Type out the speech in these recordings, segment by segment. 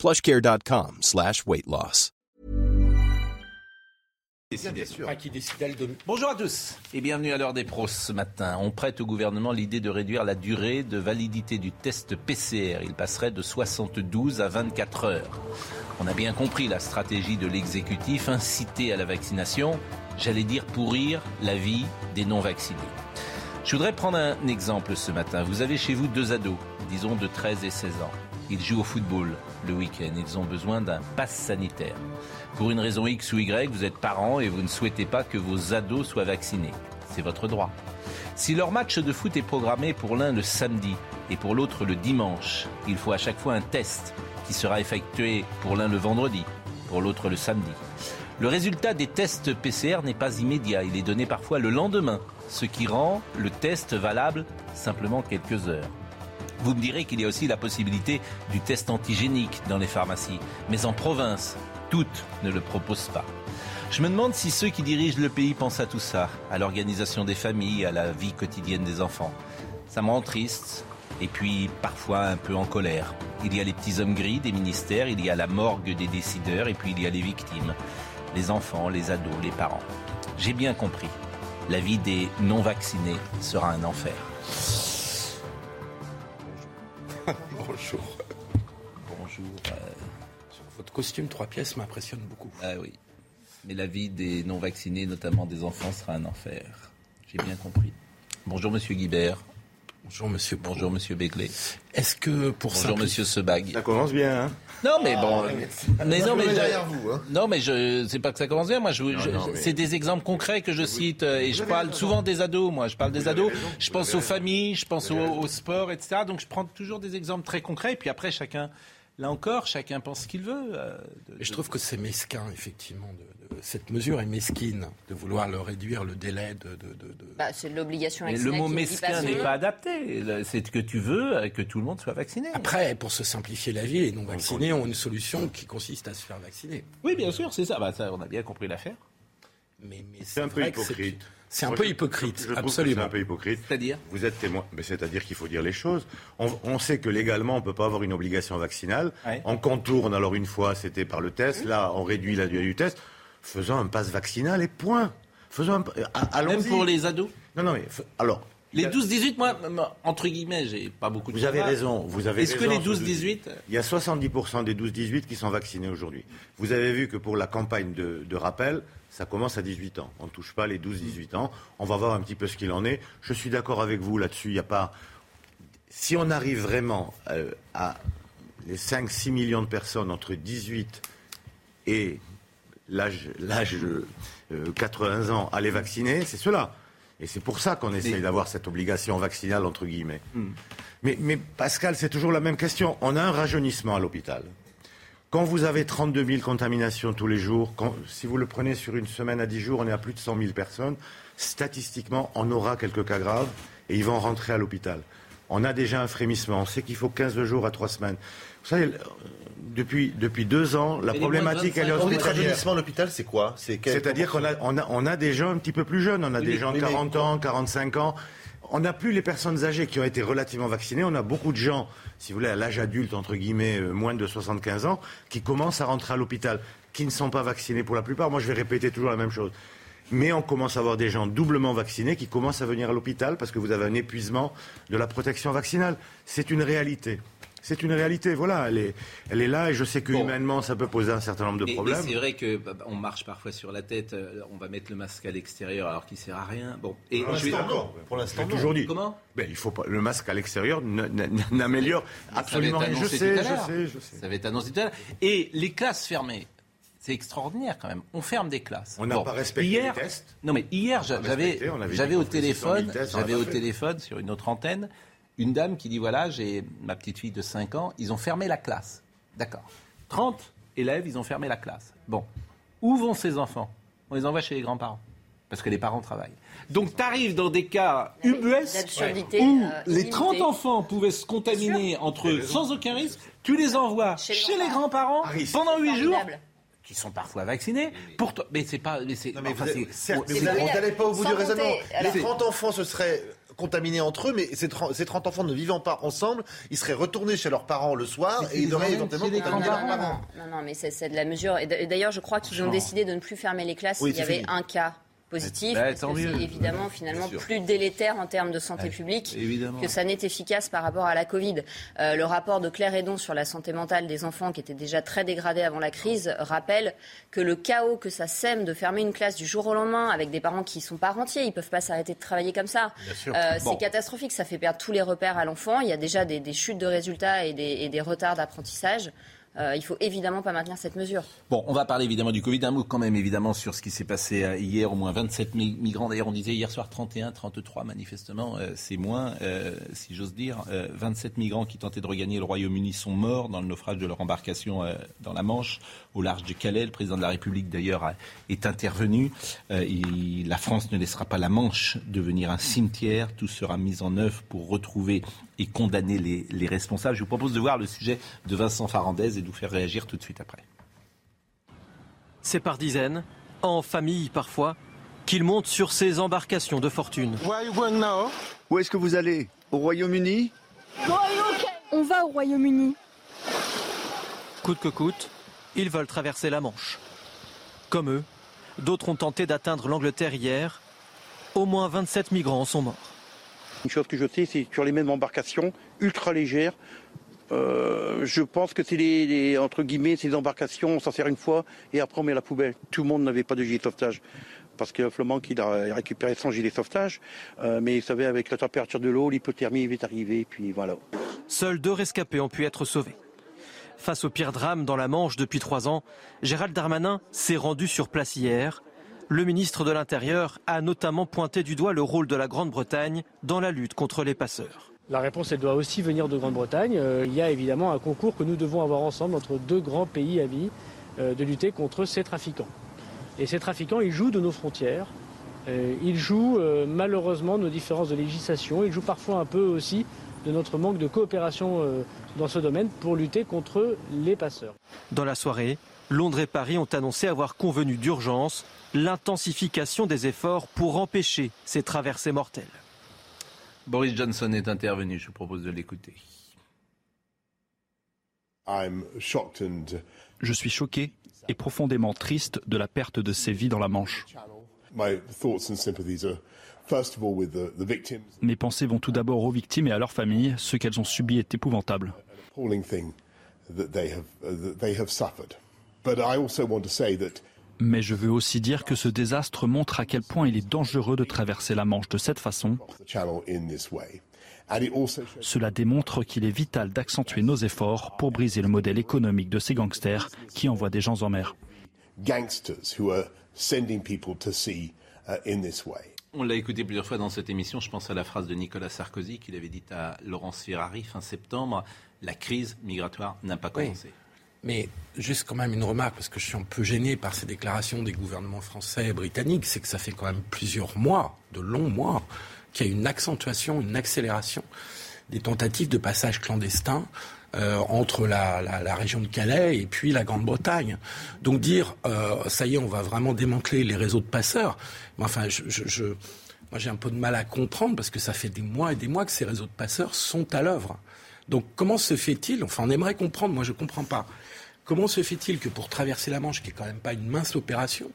plushcare.com slash weight loss. Bonjour à tous et bienvenue à l'heure des pros ce matin. On prête au gouvernement l'idée de réduire la durée de validité du test PCR. Il passerait de 72 à 24 heures. On a bien compris la stratégie de l'exécutif, inciter à la vaccination, j'allais dire pourrir la vie des non-vaccinés. Je voudrais prendre un exemple ce matin. Vous avez chez vous deux ados, disons de 13 et 16 ans. Ils jouent au football le week-end. Ils ont besoin d'un pass sanitaire. Pour une raison X ou Y, vous êtes parents et vous ne souhaitez pas que vos ados soient vaccinés. C'est votre droit. Si leur match de foot est programmé pour l'un le samedi et pour l'autre le dimanche, il faut à chaque fois un test qui sera effectué pour l'un le vendredi, pour l'autre le samedi. Le résultat des tests PCR n'est pas immédiat, il est donné parfois le lendemain, ce qui rend le test valable simplement quelques heures. Vous me direz qu'il y a aussi la possibilité du test antigénique dans les pharmacies, mais en province, toutes ne le proposent pas. Je me demande si ceux qui dirigent le pays pensent à tout ça, à l'organisation des familles, à la vie quotidienne des enfants. Ça me rend triste, et puis parfois un peu en colère. Il y a les petits hommes gris des ministères, il y a la morgue des décideurs, et puis il y a les victimes, les enfants, les ados, les parents. J'ai bien compris. La vie des non-vaccinés sera un enfer. Bonjour. Bonjour. euh, Votre costume trois pièces m'impressionne beaucoup. ah oui. Mais la vie des non-vaccinés, notamment des enfants, sera un enfer. J'ai bien compris. Bonjour Monsieur Guibert. Bonjour Monsieur. Bonjour Monsieur Begley. Est-ce que pour Bonjour simplifier- Monsieur Sebag. Ça commence bien, hein? Non mais bon, mais non mais je- vous, hein. non mais je c'est pas que ça commence bien. Moi, je, je- non, mais- c'est des exemples concrets que je cite euh, et je parle souvent des ados. Moi, je parle des ados. raison, je pense aux raison. familles, je pense au sport, etc. Donc, je prends toujours des exemples très concrets. Et puis après, chacun, là encore, chacun pense ce qu'il veut. euh, de- je trouve que c'est mesquin, effectivement. De, de- cette mesure est mesquine de vouloir le réduire le délai de. de- de- de- Bah, c'est l'obligation le mot mesquin n'est pas adapté. C'est que tu veux euh, que tout le monde soit vacciné. Après, pour se simplifier la vie, les non vaccinés ont une solution qui consiste à se faire vacciner. Oui, bien sûr, c'est ça. Bah, ça, on a bien compris l'affaire. Mais, mais C'est un peu que c'est- un peu hypocrite, absolument. C'est un peu hypocrite. C'est-à-dire Vous êtes témoin. Mais c'est-à-dire qu'il faut dire les choses. On, on sait que légalement, on ne peut pas avoir une obligation vaccinale. Ouais. On contourne, alors une fois, c'était par le test. Là, on réduit la durée du test. Faisons un pass vaccinal et point. Faisons un... a- Allons-y. Même pour les ados. Non, non, mais... Alors... Les il y a- 12-18, moi, entre guillemets, j'ai pas beaucoup de Vous avez raison, vous avez Est-ce que les sur 12-18 Il y a 70% des 12-18 qui sont vaccinés aujourd'hui. Vous avez vu que pour la campagne de, de rappel, ça commence à 18 ans. On ne touche pas les 12-18 ans. On va voir un petit peu ce qu'il en est. Je suis d'accord avec vous là-dessus. Il n'y a pas. Si on arrive vraiment euh, à les 5-6 millions de personnes entre 18 et l'âge l'âge euh, 80 ans à les vacciner, c'est cela. Et c'est pour ça qu'on essaye d'avoir cette obligation vaccinale, entre guillemets. Mais, mais Pascal, c'est toujours la même question. On a un rajeunissement à l'hôpital. Quand vous avez 32 000 contaminations tous les jours, quand- si vous le prenez sur une semaine à 10 jours, on est à plus de 100 000 personnes. Statistiquement, on aura quelques cas graves et ils vont rentrer à l'hôpital. On a déjà un frémissement. On sait qu'il faut 15 jours à 3 semaines. Vous savez, depuis, depuis deux ans, la Et problématique, elle est 25 ans, Le hospitalière. rajeunissement à l'hôpital, c'est quoi? C'est-à-dire qu'on a, on a, on a des gens un petit peu plus jeunes, on a des mais- gens de oui, mais- 40 ans, 45 ans. On n'a plus les personnes âgées qui ont été relativement vaccinées. On a beaucoup de gens, si vous voulez, à l'âge adulte, entre guillemets, euh, moins de 75 ans, qui commencent à rentrer à l'hôpital, qui ne sont pas vaccinés pour la plupart. Moi, je vais répéter toujours la même chose. Mais on commence à avoir des gens doublement vaccinés qui commencent à venir à l'hôpital parce que vous avez un épuisement de la protection vaccinale. C'est une réalité. C'est une réalité, voilà, elle est, elle est là et je sais que Bon. humainement ça peut poser un certain nombre de Mais- problèmes. c'est vrai que bah, on marche parfois sur la tête. euh, On va mettre le masque à l'extérieur alors qu'il sert à rien. Bon, et Pour vais- l'instant, non. Pour l'instant, non. toujours dit. Comment? Ben, il faut pas. Le masque à l'extérieur n'améliore absolument rien. Je annoncé sais, tout à je l'heure. sais, je sais. Ça va être annoncé tout à l'heure. Et les classes fermées. C'est extraordinaire quand même. On ferme des classes. On n'a Bon, pas respecté hier, les tests. Non mais hier, j'avais, au qu'on faisait 100 000 téléphone, j'avais au téléphone sur une autre antenne, une dame qui dit voilà, j'ai ma petite fille de 5 ans, ils ont fermé la classe. D'accord. 30 élèves, ils ont fermé la classe. Bon, où vont ces enfants? On les envoie chez les grands-parents, parce que les parents travaillent. Donc tu arrives dans des cas ubuesques où euh, les 30 enfants pouvaient se contaminer entre eux sans aucun risque, tu les envoies chez, les grands-parents pendant 8 jours qui sont parfois vaccinés. Pour toi, mais c'est pas. Mais c'est. Non, mais vous n'allez pas au bout du raisonnement. Les 30 enfants se seraient contaminés entre eux, mais ces 30, ces 30, enfants ne vivant pas ensemble, ils seraient retournés chez leurs parents le soir et ils auraient éventuellement contaminé leurs parents. Non, non, mais c'est de la mesure. Et d'ailleurs, je crois qu'ils ont décidé de ne plus fermer les classes. S'il y avait un cas positif, bah, parce que c'est évidemment finalement plus délétère en termes de santé publique que ça n'est efficace par rapport à la Covid. Euh, le rapport de Claire Hédon sur la santé mentale des enfants, qui était déjà très dégradé avant la crise, rappelle que le chaos que ça sème de fermer une classe du jour au lendemain avec des parents qui sont pas rentiers, ils peuvent pas s'arrêter de travailler comme ça. Euh, c'est catastrophique, ça fait perdre tous les repères à l'enfant. Il y a déjà des, chutes de résultats et des, et des retards d'apprentissage. Euh, il faut évidemment pas maintenir cette mesure. Bon, on va parler évidemment du Covid. Un mot quand même évidemment sur ce qui s'est passé euh, hier. Au moins 27 migrants. D'ailleurs, on disait hier soir 31, 33 manifestement. Euh, c'est moins, si j'ose dire. 27 migrants qui tentaient de regagner le Royaume-Uni sont morts dans le naufrage de leur embarcation dans la Manche, au large de Calais. Le président de la République d'ailleurs est intervenu. la France ne laissera pas la Manche devenir un cimetière. Tout sera mis en œuvre pour retrouver et condamner les, responsables. Je vous propose de voir le sujet de Vincent Farandez et de vous faire réagir tout de suite après. C'est par dizaines, en famille parfois, qu'il monte sur ces embarcations de fortune. Où est-ce que vous allez? Au Royaume-Uni? On va au Royaume-Uni. Coûte que coûte, ils veulent traverser la Manche. Comme eux, d'autres ont tenté d'atteindre l'Angleterre hier. Au moins 27 migrants en sont morts. Une chose que je sais, c'est sur les mêmes embarcations, ultra légères. Euh, je pense que c'est les, entre guillemets ces embarcations, on s'en sert une fois et après on met la poubelle. Tout le monde n'avait pas de gilet de sauvetage parce que Flamand il a récupéré son gilet de sauvetage, euh, mais vous savez avec la température de l'eau, l'hypothermie est arrivée, puis voilà. Seuls deux rescapés ont pu être sauvés. Face au pire drame dans la Manche depuis trois ans, Gérald Darmanin s'est rendu sur place hier. Le ministre de l'Intérieur a notamment pointé du doigt le rôle de la Grande-Bretagne dans la lutte contre les passeurs. La réponse, doit aussi venir de Grande-Bretagne. Euh, il y a évidemment un concours que nous devons avoir ensemble entre deux grands pays amis euh, de lutter contre ces trafiquants. Et ces trafiquants, ils jouent de nos frontières. Euh, ils jouent malheureusement nos différences de législation. Ils jouent parfois un peu aussi de notre manque de coopération dans ce domaine pour lutter contre les passeurs. Dans la soirée, Londres et Paris ont annoncé avoir convenu d'urgence l'intensification des efforts pour empêcher ces traversées mortelles. Boris Johnson est intervenu, je vous propose de l'écouter. Je suis choqué et profondément triste de la perte de ces vies dans la Manche. Mes pensées vont tout d'abord aux victimes et à leurs familles. Ce qu'elles ont subi est épouvantable. Mais je veux aussi dire que ce désastre montre à quel point il est dangereux de traverser la Manche de cette façon. Cela démontre qu'il est vital d'accentuer nos efforts pour briser le modèle économique de ces gangsters qui envoient des gens en mer. On l'a écouté plusieurs fois dans cette émission. Je pense à la phrase de Nicolas Sarkozy qu'il avait dit à Laurence Ferrari fin septembre La crise migratoire n'a pas commencé. Mais juste quand même une remarque, parce que je suis un peu gêné par ces déclarations des gouvernements français et britanniques, c'est que ça fait quand même plusieurs mois, de longs mois, qu'il y a une accentuation, une accélération des tentatives de passage clandestin euh, entre la, région de Calais et puis la Grande-Bretagne. Donc dire, euh, ça y est, on va vraiment démanteler les réseaux de passeurs, enfin, je, je, je moi j'ai un peu de mal à comprendre parce que ça fait des mois et des mois que ces réseaux de passeurs sont à l'œuvre. Donc comment se fait-il, enfin on aimerait comprendre, moi je ne comprends pas, Comment se fait-il que pour traverser la Manche, qui est quand même pas une mince opération,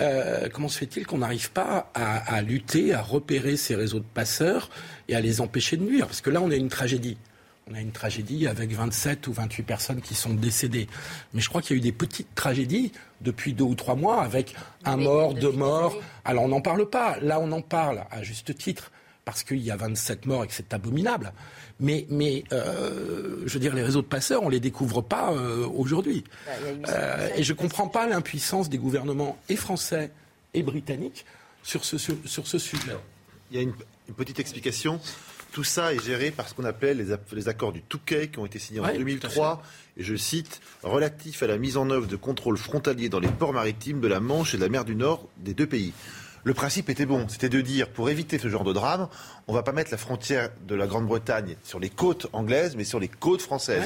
euh, comment se fait-il qu'on n'arrive pas à, lutter, à repérer ces réseaux de passeurs et à les empêcher de nuire? Parce que là, on a une tragédie. On a une tragédie avec 27 ou 28 personnes qui sont décédées. Mais je crois qu'il y a eu des petites tragédies depuis deux ou trois mois avec un mort, deux morts. Alors on n'en parle pas. Là, on en parle à juste titre parce qu'il y a 27 morts et que c'est abominable. Mais, mais euh, je veux dire, les réseaux de passeurs, on ne les découvre pas euh, aujourd'hui. Bah, euh, et je ne comprends pas l'impuissance des gouvernements et français et britanniques sur ce, sur, ce sujet. Il y a une, petite explication. Tout ça est géré par ce qu'on appelle les, accords du Touquet qui ont été signés en 2003, et je cite, relatifs à la mise en œuvre de contrôles frontaliers dans les ports maritimes de la Manche et de la mer du Nord des deux pays. Le principe était bon, c'était de dire, pour éviter ce genre de drame, on ne va pas mettre la frontière de la Grande-Bretagne sur les côtes anglaises, mais sur les côtes françaises,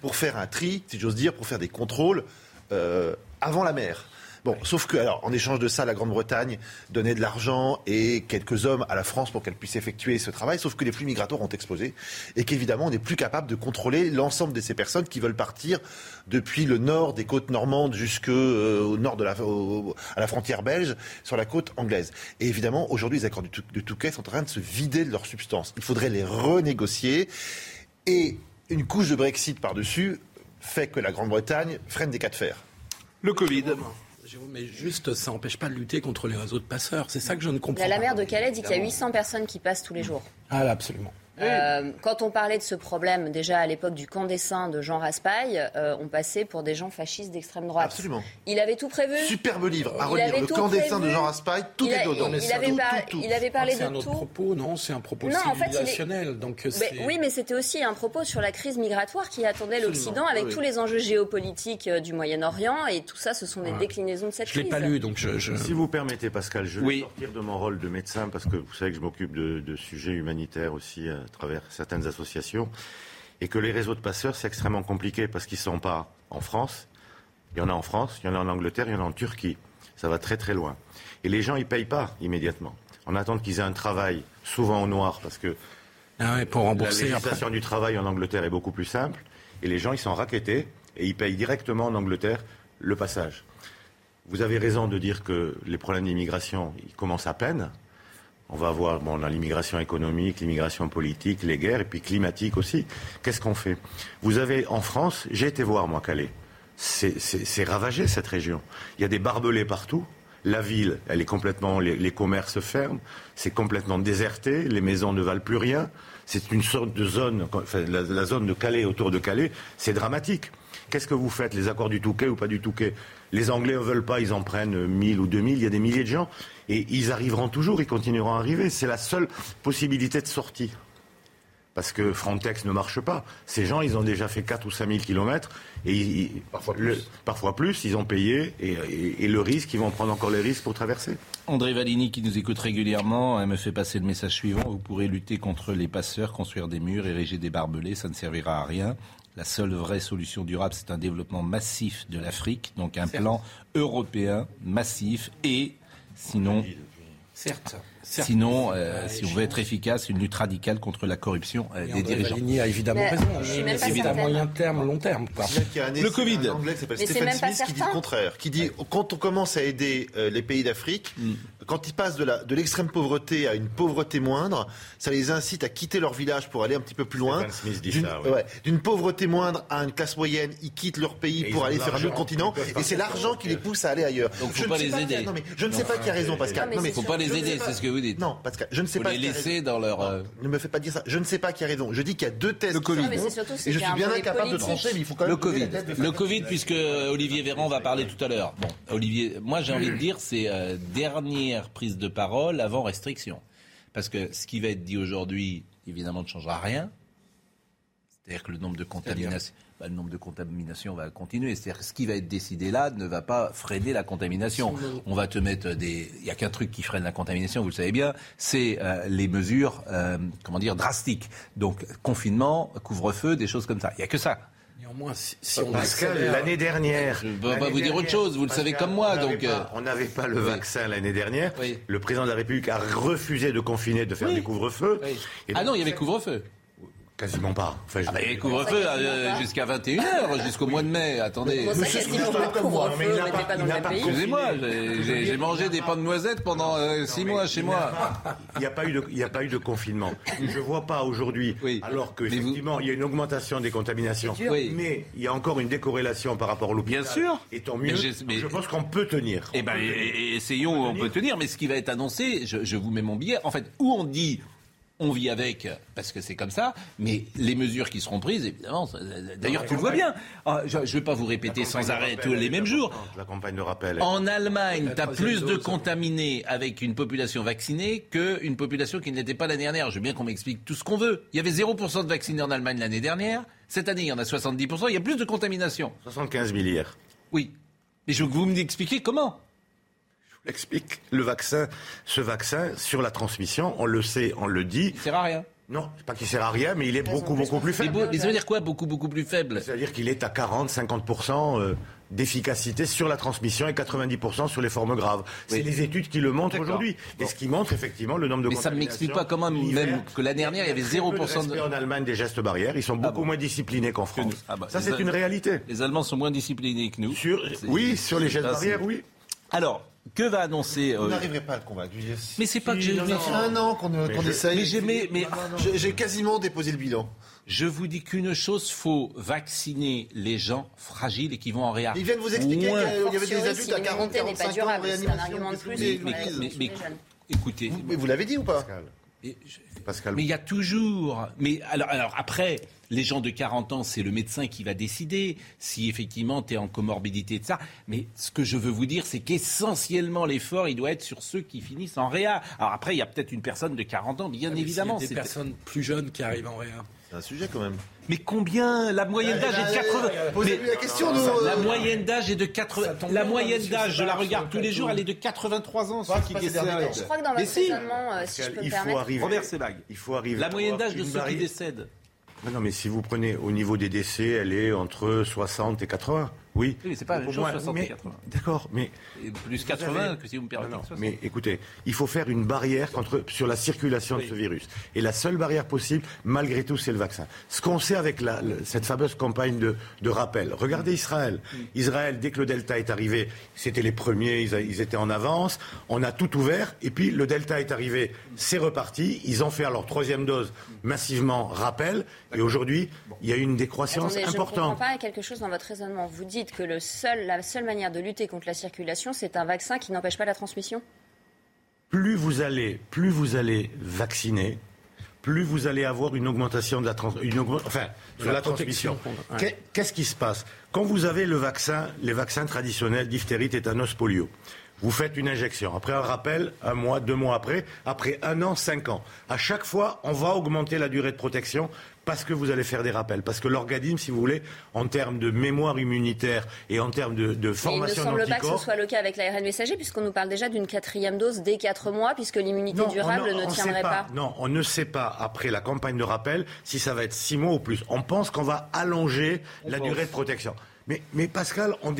pour faire un tri, si j'ose dire, pour faire des contrôles euh, avant la mer. Bon, sauf que, alors, en échange de ça, la Grande-Bretagne donnait de l'argent et quelques hommes à la France pour qu'elle puisse effectuer ce travail, sauf que les flux migratoires ont explosé et qu'évidemment, on n'est plus capable de contrôler l'ensemble de ces personnes qui veulent partir depuis le nord des côtes normandes jusqu'au euh, nord de la, à la frontière belge, sur la côte anglaise. Et évidemment, aujourd'hui, les accords de Touquet sont en train de se vider de leur substance. Il faudrait les renégocier et une couche de Brexit par-dessus fait que la Grande-Bretagne freine des cas de fer. Le Covid mais juste, ça n'empêche pas de lutter contre les réseaux de passeurs. C'est ça que je ne comprends pas. La maire de Calais dit qu'il y a 800 personnes qui passent tous les jours. Ah, absolument. Euh, quand on parlait de ce problème, déjà à l'époque du camp des saints de Jean Raspail, euh, on passait pour des gens fascistes d'extrême droite. Absolument. Il avait tout prévu. Superbe livre à relire. Le camp des saints de Jean Raspail, tout est dedans. Il, avait, il avait parlé de tout. C'est un autre propos, non C'est un propos civilisationnel. donc oui, mais c'était aussi un propos sur la crise migratoire qui attendait l'Occident avec tous les enjeux géopolitiques euh, du Moyen-Orient et tout ça, ce sont des déclinaisons de cette crise. Je l'ai pas lu, donc je. Si vous permettez, Pascal, je vais sortir de mon rôle de médecin parce que vous savez que je m'occupe de, de sujets humanitaires aussi à travers certaines associations, et que les réseaux de passeurs, c'est extrêmement compliqué parce qu'ils ne sont pas en France. Il y en a en France, il y en a en Angleterre, il y en a en Turquie. Ça va très très loin. Et les gens, ils ne payent pas immédiatement. On attend qu'ils aient un travail, souvent au noir, parce que ah pour rembourser la législation du travail en Angleterre est beaucoup plus simple. Et les gens, ils sont raquettés et ils payent directement en Angleterre le passage. Vous avez raison de dire que les problèmes d'immigration, ils commencent à peine. On va voir bon, l'immigration économique, l'immigration politique, les guerres, et puis climatique aussi. Qu'est-ce qu'on fait? Vous avez en France, j'ai été voir moi Calais, c'est ravagé cette région. Il y a des barbelés partout. La ville, elle est complètement, les, commerces ferment, c'est complètement déserté, les maisons ne valent plus rien. C'est une sorte de zone, enfin, la, zone de Calais autour de Calais, c'est dramatique. Qu'est-ce que vous faites Les accords du Touquet ou pas du Touquet? Les Anglais ne veulent pas, ils en prennent 1000 ou 2000, il y a des milliers de gens. Et ils arriveront toujours, ils continueront à arriver. C'est la seule possibilité de sortie. Parce que Frontex ne marche pas. Ces gens, ils ont déjà fait 4 ou 5 000 kilomètres. Et parfois, plus. parfois plus, ils ont payé. Et, le risque, ils vont prendre encore les risques pour traverser. André Valigny, qui nous écoute régulièrement, me fait passer le message suivant. Vous pourrez lutter contre les passeurs, construire des murs, ériger des barbelés. Ça ne servira à rien. La seule vraie solution durable, c'est un développement massif de l'Afrique, donc un plan européen massif et Sinon, certes. Sinon, euh, si on veut être efficace, une lutte radicale contre la corruption euh, des dirigeants. Il a évidemment raison. Mais c'est à moyen terme, long terme. le Covid. Un anglais qui s'appelle Stephen Smith qui dit le contraire. Qui dit quand on commence à aider euh, les pays d'Afrique, mm quand ils passent de l'extrême pauvreté à une pauvreté moindre, ça les incite à quitter leur village pour aller un petit peu plus loin. D'une pauvreté moindre à une classe moyenne, ils quittent leur pays pour aller faire un autre continent. Et c'est l'argent qui les pousse à aller ailleurs. Donc faut je pas les aider. non, mais je ne sais pas qui a raison, Pascal. Il ne faut pas les aider, c'est ce que vous dites. Non, Pascal, je ne sais faut pas. les laisser dans leur. Euh, ne me fais pas dire ça. Je ne sais pas qui a raison. Je dis qu'il y a deux tests. Le Covid. Et je suis bien incapable de trancher, mais il faut quand même. Le Covid. Le Covid, puisque Olivier Véran va parler tout à l'heure. Bon, Olivier, moi j'ai envie de dire, c'est euh, prise de parole avant restriction. Parce que ce qui va être dit aujourd'hui, évidemment, ne changera rien. C'est-à-dire que le nombre de contaminations, bah, le nombre de contaminations va continuer. C'est-à-dire que ce qui va être décidé là ne va pas freiner la contamination. On va te mettre des. Il n'y a qu'un truc qui freine la contamination, vous le savez bien, c'est euh, les mesures, euh, comment dire, drastiques. Donc confinement, couvre-feu, des choses comme ça. Il n'y a que ça. Néanmoins, si, on Pascal, l'année dernière. Je ne vais pas vous dire autre chose, vous le savez comme moi. On donc, euh, on n'avait pas le vaccin l'année dernière. Le président de la République a refusé de confiner, de faire des couvre-feux. Ah non, il y avait couvre-feu. Quasiment pas. Enfin, ah bah, il couvre-feu euh, jusqu'à 21h, jusqu'au mois de mai. Attendez. Monsieur Excusez-moi, j'ai mangé des pains de noisettes pendant 6 euh, mois chez moi. Il n'y a, pas eu de, il a pas eu de confinement. Je ne vois pas aujourd'hui, alors qu'effectivement, il y a une augmentation des contaminations, mais il y a encore une décorrélation par rapport au l'hôpital. Bien sûr. Et tant mieux. Mais je pense qu'on peut tenir. Eh ben, essayons, on peut tenir. Mais ce qui va être annoncé, je, je vous mets mon billet. En fait, où on dit on vit avec parce que c'est comme ça, mais les mesures qui seront prises, évidemment, d'ailleurs tu le vois bien. Ah, je ne vais pas vous répéter sans arrêt tous les mêmes jours. La campagne de rappel. En Allemagne, tu as plus de contaminés avec une population vaccinée qu'une population qui n'était pas l'année dernière. Je veux bien qu'on m'explique tout ce qu'on veut. Il y avait 0% de vaccinés en Allemagne l'année dernière. Cette année, il y en a 70%. Il y a plus de contamination. 75 000 hier. Oui. Mais je veux que vous m'expliquiez comment explique. Le vaccin, ce vaccin, sur la transmission, on le sait, on le dit. Il sert à rien. Non, pas qu'il sert à rien, mais il est beaucoup, beaucoup plus faible. Mais, ça veut dire quoi, beaucoup, beaucoup plus faible C'est-à-dire qu'il est à 40, 50% euh, d'efficacité sur la transmission et 90% sur les formes graves. C'est les études qui le montrent aujourd'hui. Et ce qui montre effectivement le nombre de Mais ça ne m'explique pas comment, même que l'année dernière, il y avait 0% de... en Allemagne des gestes barrières. Ils sont ah beaucoup moins disciplinés qu'en France. Ah bah, ça, c'est une réalité. Les Allemands sont moins disciplinés que nous. Oui, sur les gestes barrières, oui. Alors, que va annoncer Vous euh, n'arriverez pas à le convaincre. Mais c'est pas que j'ai. Ça fait un an qu'on essaye. Mais mais, j'ai quasiment déposé le bilan. Je vous dis qu'une chose, faut vacciner les gens fragiles et qui vont en réa. Ils viennent vous expliquer qu'il y avait des adultes à 40 45 ans en réanimation. C'est un argument de plus. Mais, écoutez. Mais vous l'avez dit ou pas Pascal. Mais il y a toujours. Mais alors, alors après, les gens de 40 ans, c'est le médecin qui va décider si effectivement tu es en comorbidité de ça. Mais ce que je veux vous dire, c'est qu'essentiellement l'effort, il doit être sur ceux qui finissent en réa. Alors après, il y a peut-être une personne de 40 ans, bien ah, évidemment. C'est des personnes plus jeunes qui arrivent en réa. C'est un sujet quand même. Mais combien La moyenne d'âge est de 80. Mais, la question, La moyenne d'âge est de 80. La moyenne d'âge, je la regarde tous les jours, elle est de 83 ans. qui Je crois que dans votre raisonnement, euh, si je peux me permettre. Robert Sebag. Il faut arriver. La moyenne d'âge de ceux qui décèdent. Non, mais si vous prenez au niveau des décès, elle est entre 60 et 80. Oui. Oui, c'est pas la même chose, 60 et 80. D'accord, mais. plus 80 que si vous me permettez. mais écoutez, il faut faire une barrière contre, sur la circulation de ce virus. Et la seule barrière possible, malgré tout, c'est le vaccin. Ce qu'on sait avec la, cette fameuse campagne de, de rappel. Regardez Israël. Israël, dès que le Delta est arrivé, c'était les premiers, ils, ils, étaient en avance. On a tout ouvert. Et puis, le Delta est arrivé, c'est reparti. Ils ont fait leur troisième dose massivement rappel. Et aujourd'hui, il y a une décroissance importante. Je ne comprends pas quelque chose dans votre raisonnement. Vous dites que le seul, la seule manière de lutter contre la circulation, c'est un vaccin qui n'empêche pas la transmission? Plus vous allez, plus vous allez vacciner, plus vous allez avoir une augmentation de la, enfin, de la, transmission. Qu'est-ce qui se passe? Quand vous avez le vaccin, les vaccins traditionnels, diphtérie, tétanos, polio, vous faites une injection. Après un rappel, un mois, deux mois après, après un an, cinq ans. À chaque fois, on va augmenter la durée de protection parce que vous allez faire des rappels, parce que l'organisme, si vous voulez, en termes de mémoire immunitaire et en termes de, de formation Il ne semble pas que ce soit le cas avec l'ARN messager, puisqu'on nous parle déjà d'une quatrième dose dès quatre mois, puisque l'immunité durable ne tiendrait pas. Non, on ne sait pas, après la campagne de rappel, si ça va être six mois ou plus. On pense qu'on va allonger la durée de protection. Mais, mais Pascal, on,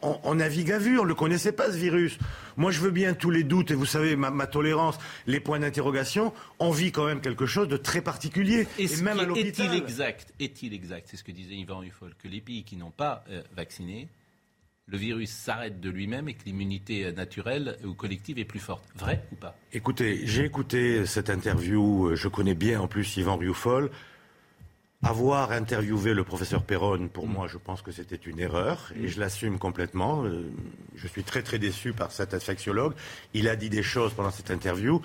on, navigue à vue, on ne le connaissait pas ce virus. Moi, je veux bien tous les doutes, et vous savez, ma, tolérance, les points d'interrogation, on vit quand même quelque chose de très particulier. Et, même à l'hôpital. Est-il exact, est-il exact, c'est ce que disait Yvan Huffol, que les pays qui n'ont pas euh, vacciné, le virus s'arrête de lui-même et que l'immunité naturelle ou collective est plus forte. Vrai ou pas? Écoutez, j'ai écouté cette interview, euh, je connais bien en plus Yvan Rioufol. Avoir interviewé le professeur Perron, pour mm. moi, je pense que c'était une erreur et je l'assume complètement. Euh, je suis très très déçu par cet infectiologue. Il a dit des choses pendant cette interview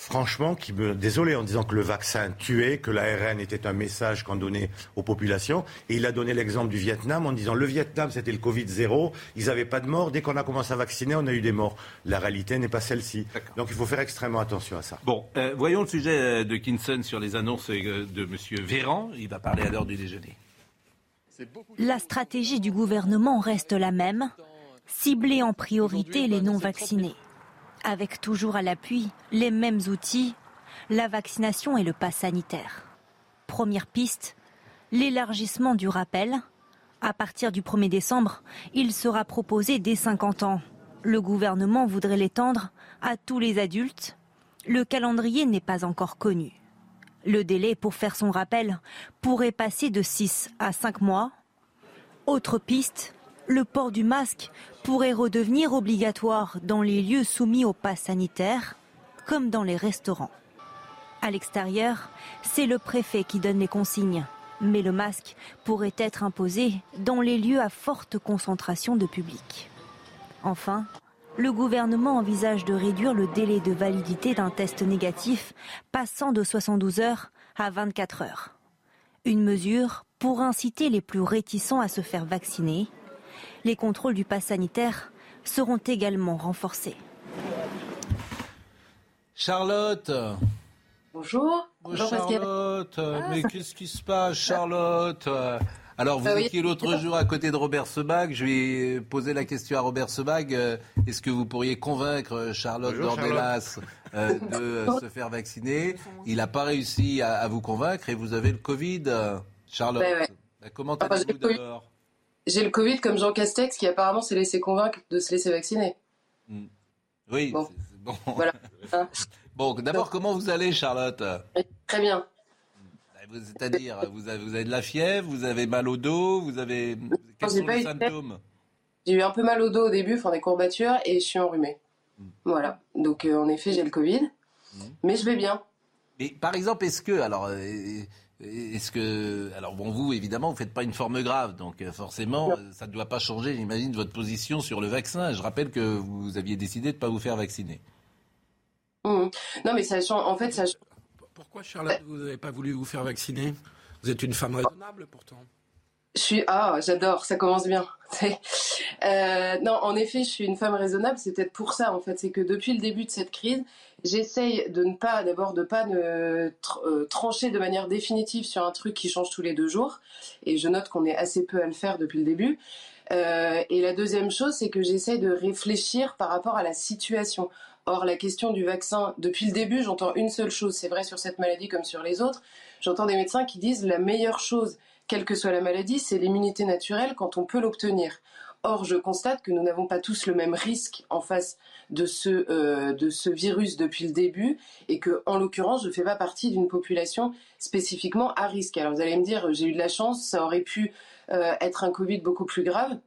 franchement, qui me, désolé en disant que le vaccin tuait, que l'ARN était un message qu'on donnait aux populations. Et il a donné l'exemple du Vietnam en disant le Vietnam, c'était le Covid zéro, ils n'avaient pas de morts. Dès qu'on a commencé à vacciner, on a eu des morts. La réalité n'est pas celle-ci. Donc il faut faire extrêmement attention à ça. Bon, euh, voyons le sujet euh, de Kinson sur les annonces euh, de M. Véran. Il va parler à l'heure du déjeuner. La stratégie du gouvernement reste la même, cibler en priorité les non-vaccinés avec toujours à l'appui les mêmes outils, la vaccination et le pass sanitaire. Première piste, l'élargissement du rappel. À partir du 1er décembre, il sera proposé dès 50 ans. Le gouvernement voudrait l'étendre à tous les adultes. Le calendrier n'est pas encore connu. Le délai pour faire son rappel pourrait passer de 6 à 5 mois. Autre piste, le port du masque pourrait redevenir obligatoire dans les lieux soumis au pass sanitaire, comme dans les restaurants. À l'extérieur, c'est le préfet qui donne les consignes, mais le masque pourrait être imposé dans les lieux à forte concentration de public. Enfin, le gouvernement envisage de réduire le délai de validité d'un test négatif, passant de 72 heures à 24 heures. Une mesure pour inciter les plus réticents à se faire vacciner. Les contrôles du pass sanitaire seront également renforcés. Charlotte Bonjour. Bonjour Charlotte. Ah. Mais qu'est-ce qui se passe, Charlotte? Alors, vous ah étiez l'autre jour à côté de Robert Sebag. Je vais poser la question à Robert Sebag. Euh, est-ce que vous pourriez convaincre Charlotte Dornelas euh, de se faire vacciner? Il n'a pas réussi à, vous convaincre et vous avez le Covid, Charlotte. Bah, comment allez-vous d'abord? J'ai le Covid comme Jean Castex qui apparemment s'est laissé convaincre de se laisser vacciner. Hmm. Oui, bon. bon. Voilà. bon, d'abord, comment vous allez, Charlotte? Très bien. C'est-à-dire, vous avez, vous avez de la fièvre, vous avez mal au dos, vous avez. Quels sont les symptômes? J'ai eu un peu mal au dos au début, enfin des courbatures, et je suis enrhumée. Hmm. Voilà. Donc, euh, en effet, j'ai le Covid, hmm. mais je vais bien. Mais par exemple, est-ce que. Alors. Euh, est-ce que, alors bon, vous évidemment, vous faites pas une forme grave, donc euh, forcément, ça ne doit pas changer, j'imagine, votre position sur le vaccin. Je rappelle que vous aviez décidé de ne pas vous faire vacciner. Mmh. Non, mais ça change. En fait, ça. Pourquoi, Charlotte, vous n'avez pas voulu vous faire vacciner? Vous êtes une femme raisonnable, pourtant. Je suis ah j'adore ça commence bien. Euh, non en effet je suis une femme raisonnable c'est peut-être pour ça en fait c'est que depuis le début de cette crise j'essaye de ne pas d'abord de ne euh, trancher de manière définitive sur un truc qui change tous les deux jours et je note qu'on est assez peu à le faire depuis le début. Euh, et la deuxième chose c'est que j'essaye de réfléchir par rapport à la situation. Or, la question du vaccin, depuis le début, j'entends une seule chose, c'est vrai sur cette maladie comme sur les autres, j'entends des médecins qui disent la meilleure chose, quelle que soit la maladie, c'est l'immunité naturelle quand on peut l'obtenir. Or, je constate que nous n'avons pas tous le même risque en face de ce, euh, de ce virus depuis le début et que, en l'occurrence, je ne fais pas partie d'une population spécifiquement à risque. Alors, vous allez me dire, j'ai eu de la chance, ça aurait pu euh, être un Covid beaucoup plus grave.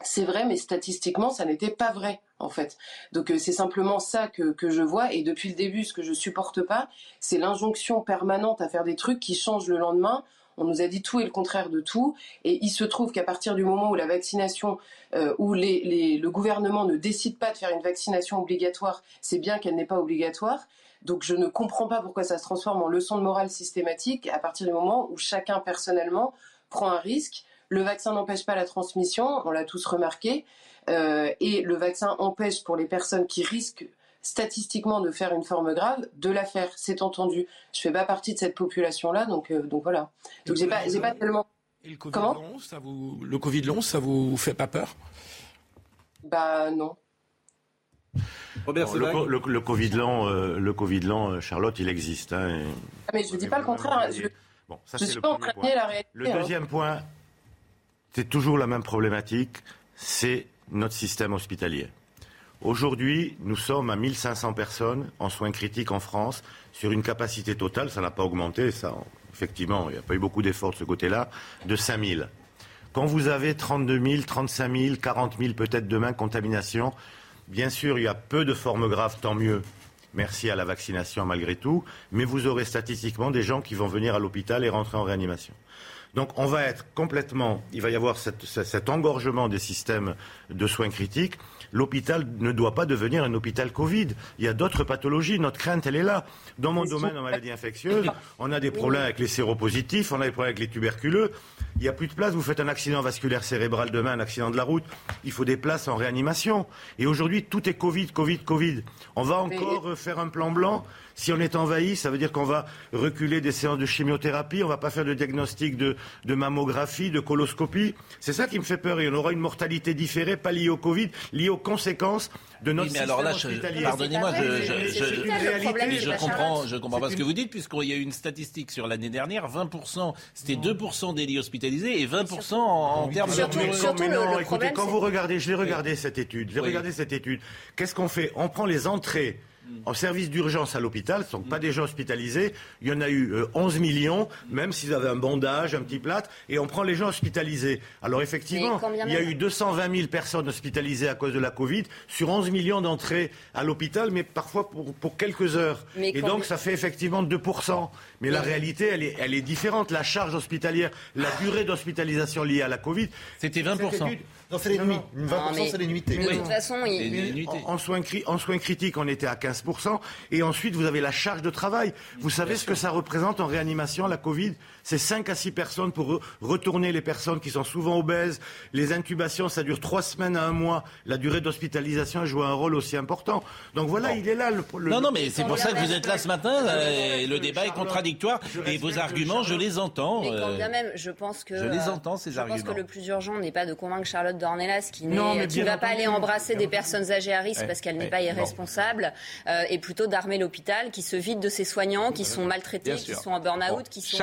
C'est vrai, mais statistiquement, ça n'était pas vrai en fait. Donc euh, c'est simplement ça que, que, je vois. Et depuis le début, ce que je supporte pas, c'est l'injonction permanente à faire des trucs qui changent le lendemain. On nous a dit tout et le contraire de tout. Et il se trouve qu'à partir du moment où la vaccination, euh, où le gouvernement ne décide pas de faire une vaccination obligatoire, c'est bien qu'elle n'est pas obligatoire. Donc je ne comprends pas pourquoi ça se transforme en leçon de morale systématique à partir du moment où chacun personnellement prend un risque. Le vaccin n'empêche pas la transmission, on l'a tous remarqué. Euh, et le vaccin empêche pour les personnes qui risquent statistiquement de faire une forme grave de la faire. C'est entendu. Je fais pas partie de cette population-là, donc euh, donc voilà. Donc j'ai pas pas tellement. Et le Covid Comment long, ça vous le Covid long, ça vous fait pas peur? Bah non. Robert, le, le, Covid long, euh, le Covid long, Charlotte, il existe. Hein, ah, mais je dis pas le contraire. Je, bon, ça, je suis pas en train de la réalité. Le hein. deuxième point, c'est toujours la même problématique, c'est notre système hospitalier. Aujourd'hui, nous sommes à 1500 personnes en soins critiques en France, sur une capacité totale, ça n'a pas augmenté, ça, effectivement, il n'y a pas eu beaucoup d'efforts de ce côté-là, de 5000. Quand vous avez 32 000, 35 000, 40 000 peut-être demain contaminations, bien sûr, il y a peu de formes graves, tant mieux. Merci à la vaccination malgré tout, mais vous aurez statistiquement des gens qui vont venir à l'hôpital et rentrer en réanimation. Donc on va être complètement, il va y avoir cet engorgement des systèmes de soins critiques l'hôpital ne doit pas devenir un hôpital Covid. Il y a d'autres pathologies. Notre crainte, elle est là. Dans mon domaine en maladies infectieuses, on a des problèmes avec les séropositifs, on a des problèmes avec les tuberculeux. Il n'y a plus de place. Vous faites un accident vasculaire cérébral demain, un accident de la route. Il faut des places en réanimation. Et aujourd'hui, tout est Covid, Covid, Covid. On va encore faire un plan blanc. Si on est envahi, ça veut dire qu'on va reculer des séances de chimiothérapie, on va pas faire de diagnostic de, de mammographie, de coloscopie. C'est ça qui me fait peur. Et on aura une mortalité différée, pas liée au Covid, liée aux conséquences de notre oui, mais alors là, pardonnez-moi, je, je, je, comprends, je comprends. Pas ce que vous dites, puisqu'il y a eu une statistique sur l'année dernière, 20%, c'était 2% des lits hospitalisés et 20% en, termes de... Mais non, écoutez, quand vous regardez, je vais regarder cette étude, je vais regarder cette étude. Qu'est-ce qu'on fait? On prend les entrées en service d'urgence à l'hôpital, ce ne sont pas des gens hospitalisés. Il y en a eu 11 millions, même s'ils avaient un bandage, un petit plâtre, et on prend les gens hospitalisés. Alors effectivement, il y a eu 220 000 personnes hospitalisées à cause de la Covid, sur 11 millions d'entrées à l'hôpital, mais parfois pour, quelques heures. et donc ça fait effectivement 2%. Mais la réalité, elle est, elle est différente. La charge hospitalière, la durée d'hospitalisation liée à la Covid. C'était 20%. Non, c'est les nuits. 20%, c'est les nuitées. De toute façon, en, soins, en soins critiques, on était à 15%. Et ensuite, vous avez la charge de travail. Vous savez ce que ça représente en réanimation, la Covid? C'est 5 à 6 personnes pour retourner les personnes qui sont souvent obèses. Les intubations, ça dure 3 semaines à un mois. La durée d'hospitalisation joue un rôle aussi important. Donc voilà, il est là le, le Non, non, mais c'est pour ça que vous êtes là ce matin. Euh, le débat est contradictoire. Et vos arguments, je les entends. Mais quand euh, bien même, je pense que. Je les entends, ces arguments. Je pense que le plus urgent n'est pas de convaincre Charlotte Dornelas qui ne va pas aller embrasser des personnes âgées à risque parce qu'elle n'est pas irresponsable, euh, et plutôt d'armer l'hôpital qui se vide de ses soignants, qui sont maltraités, qui sont en burn-out, qui sont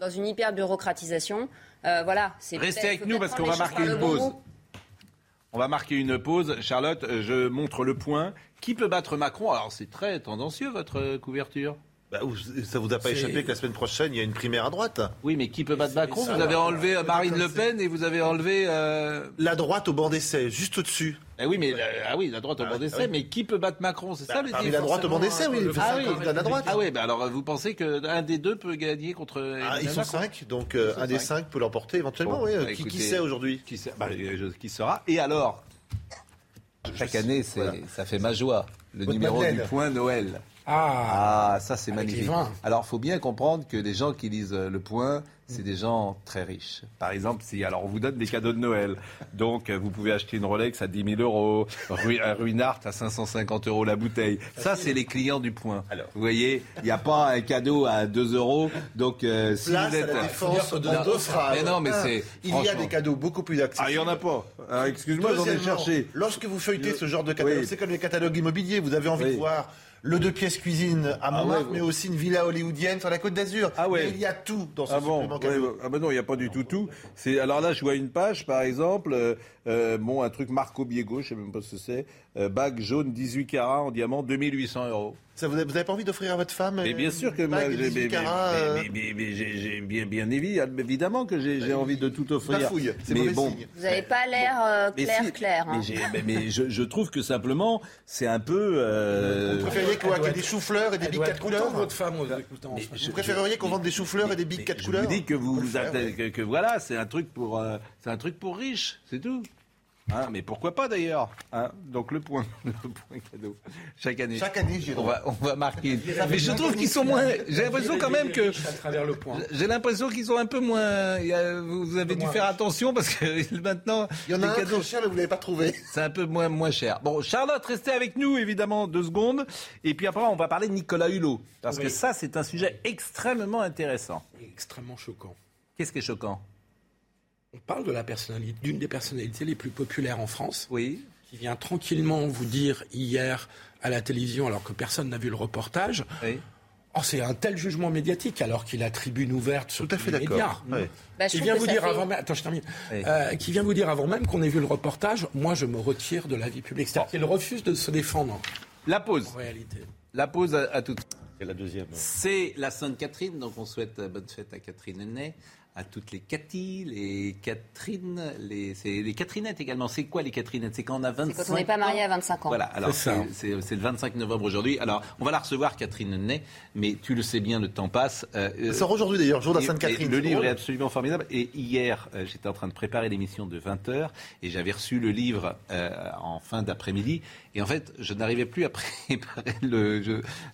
dans une hyper bureaucratisation. Euh, voilà. Restez avec nous parce qu'on va marquer une pause. On va marquer une pause. Charlotte, je montre le point. Qui peut battre Macron? Alors c'est très tendancieux votre couverture. Bah, ça vous a pas échappé que la semaine prochaine, il y a une primaire à droite Oui, mais qui peut battre Macron? Vous avez enlevé Marine Le Pen et vous avez enlevé... Euh, la droite au bord d'essai, juste au-dessus. Eh oui, mais euh, ah oui, la droite au bord d'essai, mais qui peut battre Macron C'est ça bah, le La droite au bord d'essai, oui. Ah oui, la droite. Ah oui, bah alors vous pensez qu'un des deux peut gagner contre ah, Ils sont cinq, donc euh, un des cinq peut l'emporter éventuellement, oui. qui, qui, sait aujourd'hui qui, qui sera Et alors Chaque année, ça fait ma joie. Le numéro du point Noël. Ah, ah, ça c'est magnifique. Alors, il faut bien comprendre que les gens qui lisent euh, Le Point, c'est des gens très riches. Par exemple, si alors on vous donne des cadeaux de Noël, donc euh, vous pouvez acheter une Rolex à 10 000 euros, un Ruinart à 550 euros la bouteille. Ça, c'est les clients du Point. vous voyez, il n'y a pas un cadeau à 2 euros. Donc, euh, si vous êtes à la défense de mais non, mais c'est il y a des cadeaux beaucoup plus accessibles. Ah, il y en a pas. Excuse-moi, j'en ai cherché. Lorsque vous feuilletez ce genre de catalogue, c'est comme les catalogues immobiliers. Vous avez envie de voir le deux pièces cuisine à ah Montmartre, mais aussi une villa hollywoodienne sur la Côte d'Azur. Ah ouais. il y a tout dans ce ah bon, Ah ben non, il n'y a pas du tout tout. C'est alors là, je vois une page, par exemple, euh, euh, bon, un truc Marco Biego, je sais même pas ce que c'est, bague jaune 18 carats en diamant, 2800 euros. Ça, vous n'avez pas envie d'offrir à votre femme Mais bien sûr que moi, j'ai, mais, bien, bien, évidemment que j'ai, envie de tout offrir. mais bon, vous n'avez pas l'air clair, clair. Hein. Mais, je, trouve que simplement, c'est un peu. Vous préfériez quoi Qu'il y ait des choux-fleurs et des bics 4 couleurs votre femme, Vous préféreriez qu'on vende des choux-fleurs et des bics 4 couleurs Je vous dis que vous, que, voilà, c'est un truc pour, c'est un truc pour riches, c'est tout. Hein, mais pourquoi pas d'ailleurs hein Donc le point, le point cadeau. Chaque année. Chaque année, on va, on va marquer. Mais je trouve qu'ils sont moins. J'ai l'impression quand même que. J'ai l'impression qu'ils sont un peu moins. Vous avez dû faire attention parce que maintenant. Il y en a un cadeaux... cher, mais vous l'avez pas trouvé. C'est un peu moins moins cher. Bon, Charlotte, restez avec nous évidemment deux secondes. Et puis après, on va parler de Nicolas Hulot parce que ça, c'est un sujet extrêmement intéressant. Extrêmement choquant. Qu'est-ce qui est choquant? On parle de la personnalité, d'une des personnalités les plus populaires en France. Oui. Qui vient tranquillement vous dire hier à la télévision, alors que personne n'a vu le reportage. Oui. Oh, c'est un tel jugement médiatique alors qu'il a tribune ouverte sur Tout à fait les médias. Oui. Bah, qui vient vous dire avant même, attends, je termine. Euh, qui vient vous dire avant même qu'on ait vu le reportage, moi je me retire de la vie publique. C'est-à-dire qu'il refuse de se défendre. La pause. En réalité. La pause à, à tout. C'est la deuxième. C'est la Sainte Catherine, donc on souhaite bonne fête à Catherine Hennet à toutes les Cathy, les Catherine, les, les Catherinettes également. C'est quoi les Catherinettes? C'est quand on a 25 C'est quand on n'est pas marié à 25 ans. Voilà, alors c'est, le 25 novembre aujourd'hui. Alors, on va la recevoir, Catherine Ney, mais tu le sais bien, le temps passe. Euh, Ça sort aujourd'hui d'ailleurs, jour de la Sainte-Catherine. Le livre est absolument formidable. Et hier, euh, j'étais en train de préparer l'émission de 20h et j'avais reçu le livre euh, en fin d'après-midi. Et en fait, je n'arrivais plus à préparer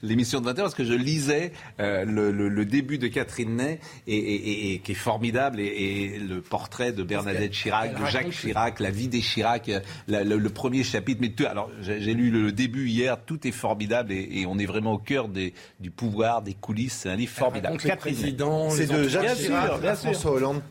l'émission de 20h parce que je lisais euh, le, le, début de Catherine Ney et, et, et, qui est formidable et, le portrait de Bernadette Chirac, de Jacques Chirac, la vie des Chirac, le, premier chapitre. Mais tout, alors j'ai lu le début hier, tout est formidable et, on est vraiment au cœur des, du pouvoir, des coulisses. C'est un livre formidable. C'est de Jacques Chirac, François Hollande.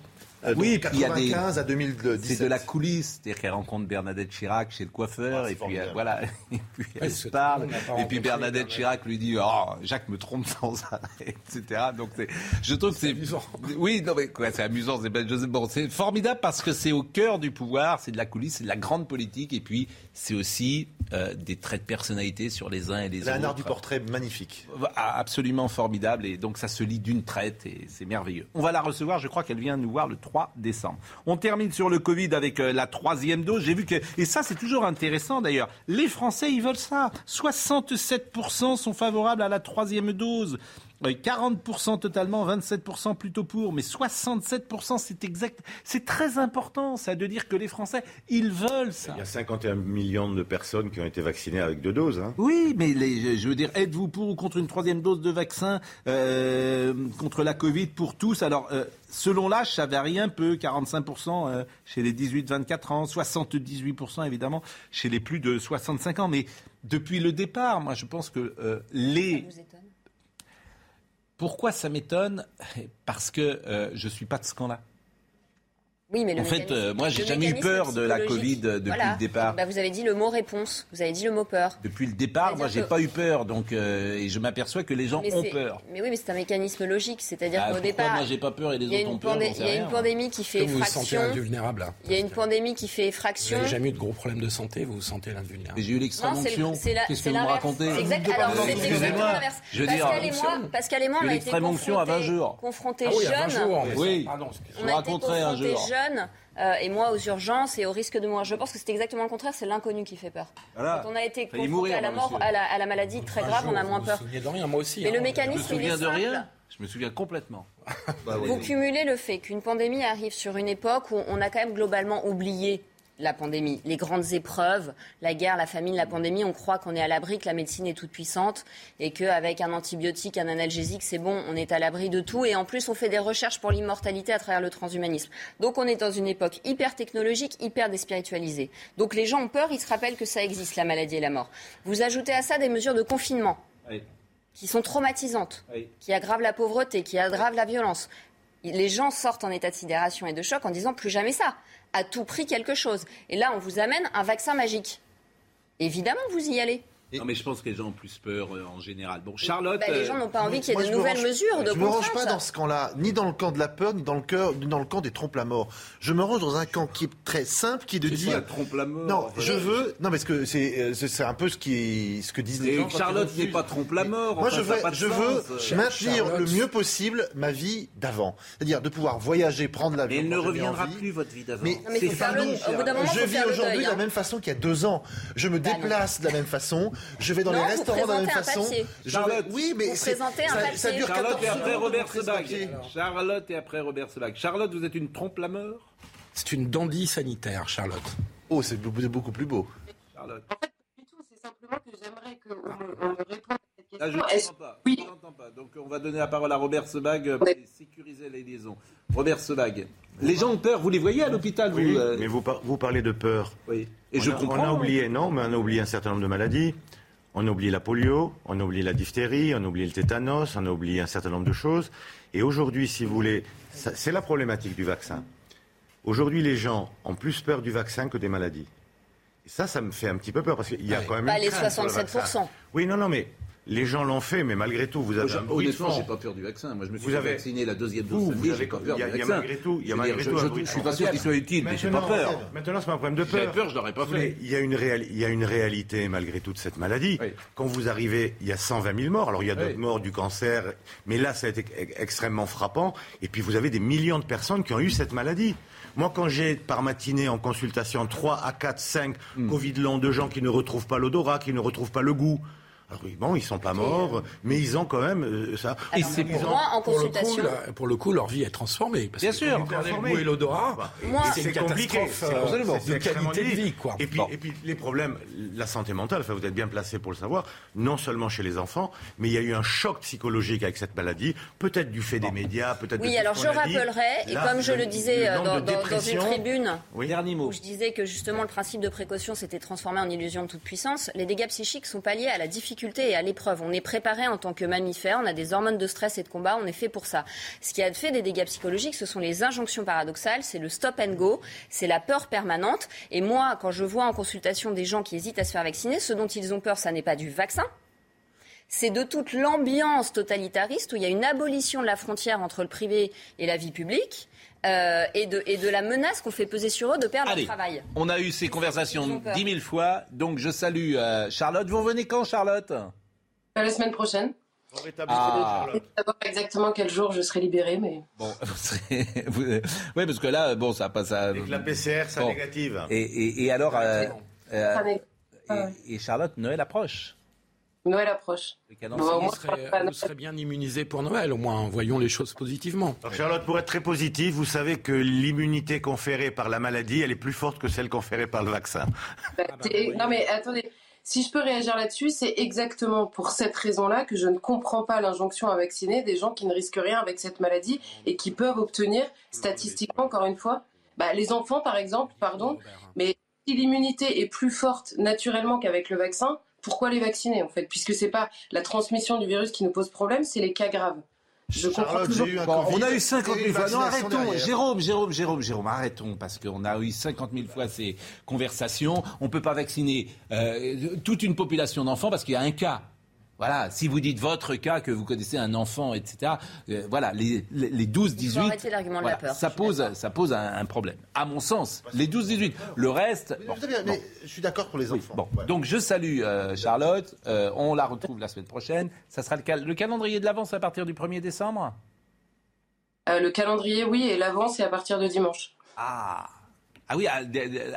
Euh, oui, il y a des à 2017. C'est de la coulisse, c'est-à-dire qu'elle rencontre Bernadette Chirac chez le coiffeur ah, et puis euh, voilà, et puis elle se parle et puis Bernadette Chirac lui dit "Oh, Jacques me trompe sans arrêt", etc. Donc c'est je trouve que c'est amusant. Oui, non mais quoi, c'est amusant, c'est bon, c'est formidable parce que c'est au cœur du pouvoir, c'est de la coulisse, c'est de la grande politique et puis c'est aussi euh, des traits de personnalité sur les uns et les autres. Un art du portrait magnifique. Ah, absolument formidable. Et donc, ça se lit d'une traite et c'est merveilleux. On va la recevoir. Je crois qu'elle vient nous voir le 3 décembre. On termine sur le Covid avec euh, la troisième dose. J'ai vu que, et ça, c'est toujours intéressant d'ailleurs. Les Français, ils veulent ça. 67% sont favorables à la troisième dose. 40% totalement, 27% plutôt pour, mais 67% c'est exact. C'est très important, ça, de dire que les Français, ils veulent ça. Il y a 51 millions de personnes qui ont été vaccinées avec deux doses. Hein. Oui, mais je veux dire, êtes-vous pour ou contre une troisième dose de vaccin euh, contre la Covid pour tous? Alors, euh, selon l'âge, ça varie un peu, 45% euh, chez les 18-24 ans, 78% évidemment chez les plus de 65 ans. Mais depuis le départ, moi je pense que les... Pourquoi ça m'étonne? Parce que euh, je ne suis pas de ce camp-là. Oui, mais en fait, euh, moi, j'ai jamais eu peur de la Covid depuis le départ. Bah, vous avez dit le mot réponse, vous avez dit le mot peur. Depuis le départ, moi, j'ai pas eu peur, donc euh, et je m'aperçois que les gens ont peur. Mais oui, mais c'est un mécanisme logique, c'est-à-dire ah, qu'au départ, moi, j'ai pas peur et les autres ont peur. Il y a une pandémie qui fait effraction. Vous vous sentez invulnérable. Il y a une pandémie qui fait effraction. Vous n'avez jamais eu de gros problèmes de santé, vous vous sentez invulnérable. J'ai eu l'extrême onction. Qu'est-ce que vous me racontez C'est exactement l'inverse. Pascal et moi, on a été confrontés jeunes. Oui, je vous raconterai un jour. Jeunes euh, et moi aux urgences et au risque de mourir. Je pense que c'est exactement le contraire, c'est l'inconnu qui fait peur. Quand on a été confronté à la mort, à la, maladie très grave, on a moins peur. Je me souviens de rien, moi aussi. Mais le hein. mécanisme, je me souviens de rien. Je me souviens complètement. Bah Vous cumulez le fait qu'une pandémie arrive sur une époque où on a quand même globalement oublié la pandémie, les grandes épreuves, la guerre, la famine, la pandémie, on croit qu'on est à l'abri, que la médecine est toute puissante et qu'avec un antibiotique, un analgésique, c'est bon, on est à l'abri de tout. Et en plus, on fait des recherches pour l'immortalité à travers le transhumanisme. Donc on est dans une époque hyper technologique, hyper déspiritualisée. Donc les gens ont peur, ils se rappellent que ça existe, la maladie et la mort. Vous ajoutez à ça des mesures de confinement. qui sont traumatisantes, qui aggravent la pauvreté, qui aggravent la violence. Les gens sortent en état de sidération et de choc en disant plus jamais ça à tout prix quelque chose. Et là, on vous amène un vaccin magique. Évidemment, vous y allez. Non, mais je pense que les gens ont plus peur euh, en général. Bon, Charlotte. Bah, les gens n'ont pas envie qu'il y ait de nouvelles mesures de Je ne me range pas dans ce camp-là, ni dans le camp de la peur, ni dans le, cœur, ni dans le camp des trompes-la-mort. Je me range dans un camp qui est très simple, qui est de dire. trompe-la-mort. Non, je veux. Non, parce que euh, c'est un peu ce, qui ce que disent les gens. Charlotte n'est pas trompe-la-mort. Moi, je veux, je veux maintenir le mieux possible ma vie d'avant. C'est-à-dire de pouvoir voyager, prendre l'avion. Mais elle ne reviendra plus, votre vie d'avant. Mais, c'est Je vis aujourd'hui de la hein. même façon qu'il y a deux ans. Je me bah déplace de la même façon. Je vais dans les restaurant de la même façon. Charlotte, oui, mais vous présentez un papier. Ça, dure Charlotte et après Robert Sebag. Charlotte et après Robert Sebag. Charlotte, vous êtes une trompe-la-meur C'est une dandie sanitaire, Charlotte. Oh, c'est beaucoup plus beau. Charlotte. En fait, du tout, c'est simplement que j'aimerais qu'on me réponde ah, je ne pas. Oui. pas. Donc on va donner la parole à Robert Sebag pour sécuriser les liaisons. Robert Sebag, les gens ont peur. Vous les voyez à l'hôpital Oui, euh, mais vous, vous, parlez de peur. Oui. Et on je a, comprends. On a oublié, non, mais on a oublié un certain nombre de maladies. On a oublié la polio, on a oublié la diphtérie, on a oublié le tétanos, on a oublié un certain nombre de choses. Et aujourd'hui, si vous voulez, c'est la problématique du vaccin. Aujourd'hui, les gens ont plus peur du vaccin que des maladies. Et ça, ça me fait un petit peu peur parce qu'il y a quand même. Pas les 67%. Oui, non, non, mais les gens l'ont fait, mais malgré tout, vous avez un bruit de j'ai pas peur du vaccin. Moi, je me suis vacciné la deuxième dose. Vous, j'ai pas peur du vaccin. Y a malgré tout, il y a malgré tout. Je, suis pas sûr qu'il soit utile, mais j'ai pas peur. Maintenant, c'est pas un problème de peur. J'avais peur, je l'aurais pas fait. Il y a une il y a une réalité malgré toute cette maladie. Quand vous arrivez, il y a 120 000 morts. Alors il y a d'autres morts du cancer, mais là, ça a été extrêmement frappant. Et puis vous avez des millions de personnes qui ont eu cette maladie. Moi, quand j'ai par matinée en consultation 3 à 4, 5 Covid long de gens qui ne retrouvent pas l'odorat, qui ne retrouvent pas le goût, alors oui, bon, ils sont pas morts, mais ils ont quand même euh, ça. et c'est pour, moi, en consultation. Pour le, coup, pour le coup, leur vie est transformée. Parce Bien sûr, transformée. et l'odorat, bah, c'est compliqué. Euh, de qualité de vie, quoi. Et puis, et puis les problèmes, la santé mentale. Enfin, vous êtes bien placé pour le savoir. Non seulement chez les enfants, mais il y a eu un choc psychologique avec cette maladie, peut-être du fait des médias, peut-être. Oui, alors je rappellerai, et comme je le disais euh, dans, dans, une tribune, oui. Dernier mot. où je disais que justement le principe de précaution s'était transformé en illusion de toute puissance, les dégâts psychiques sont pas liés à la difficulté et à l'épreuve. On est préparé en tant que mammifère, on a des hormones de stress et de combat, on est fait pour ça. Ce qui a fait des dégâts psychologiques, ce sont les injonctions paradoxales, c'est le stop and go, c'est la peur permanente. Et moi, quand je vois en consultation des gens qui hésitent à se faire vacciner, ce dont ils ont peur, ça n'est pas du vaccin, c'est de toute l'ambiance totalitariste où il y a une abolition de la frontière entre le privé et la vie publique, euh, et, de, et de la menace qu'on fait peser sur eux de perdre leur travail. On a eu ces conversations dix mille fois, donc je salue euh, Charlotte. Vous revenez quand, Charlotte? La semaine prochaine. Ah. Je vais savoir exactement quel jour je serai libéré, mais. Bon, oui, parce que là, bon, ça passe à. Avec la PCR, ça négative. Et, et, alors. Euh, et, Charlotte, Noël approche. Noël approche. vous, serez, bien immunisé pour Noël, au moins. Voyons les choses positivement. Charlotte, pour être très positive, vous savez que l'immunité conférée par la maladie, elle est plus forte que celle conférée par le vaccin. Bah, non mais attendez, si je peux réagir là-dessus, c'est exactement pour cette raison-là que je ne comprends pas l'injonction à vacciner des gens qui ne risquent rien avec cette maladie et qui peuvent obtenir, statistiquement, encore une fois, bah, les enfants par exemple, pardon, mais si l'immunité est plus forte naturellement qu'avec le vaccin, pourquoi les vacciner en fait? Puisque c'est pas la transmission du virus qui nous pose problème, c'est les cas graves. Je comprends toujours. on a eu 50 000 fois. Non, arrêtons. Jérôme, Jérôme, Jérôme, Jérôme, arrêtons. Parce qu'on a eu 50 000 fois ces conversations. On ne peut pas vacciner euh, toute une population d'enfants parce qu'il y a un cas. Voilà, si vous dites votre cas, que vous connaissez un enfant, etc., euh, voilà, les, les, 12-18, ça, pose, ça pose un, problème. À mon sens, les 12-18. Le reste... Mais, je suis d'accord pour les enfants. bon. Donc je salue euh, Charlotte, euh, on la retrouve la semaine prochaine. Ça sera le, le calendrier de l'avance à partir du 1er décembre? Le calendrier, oui, et l'avance, c'est à partir de dimanche. Ah ah oui, ah,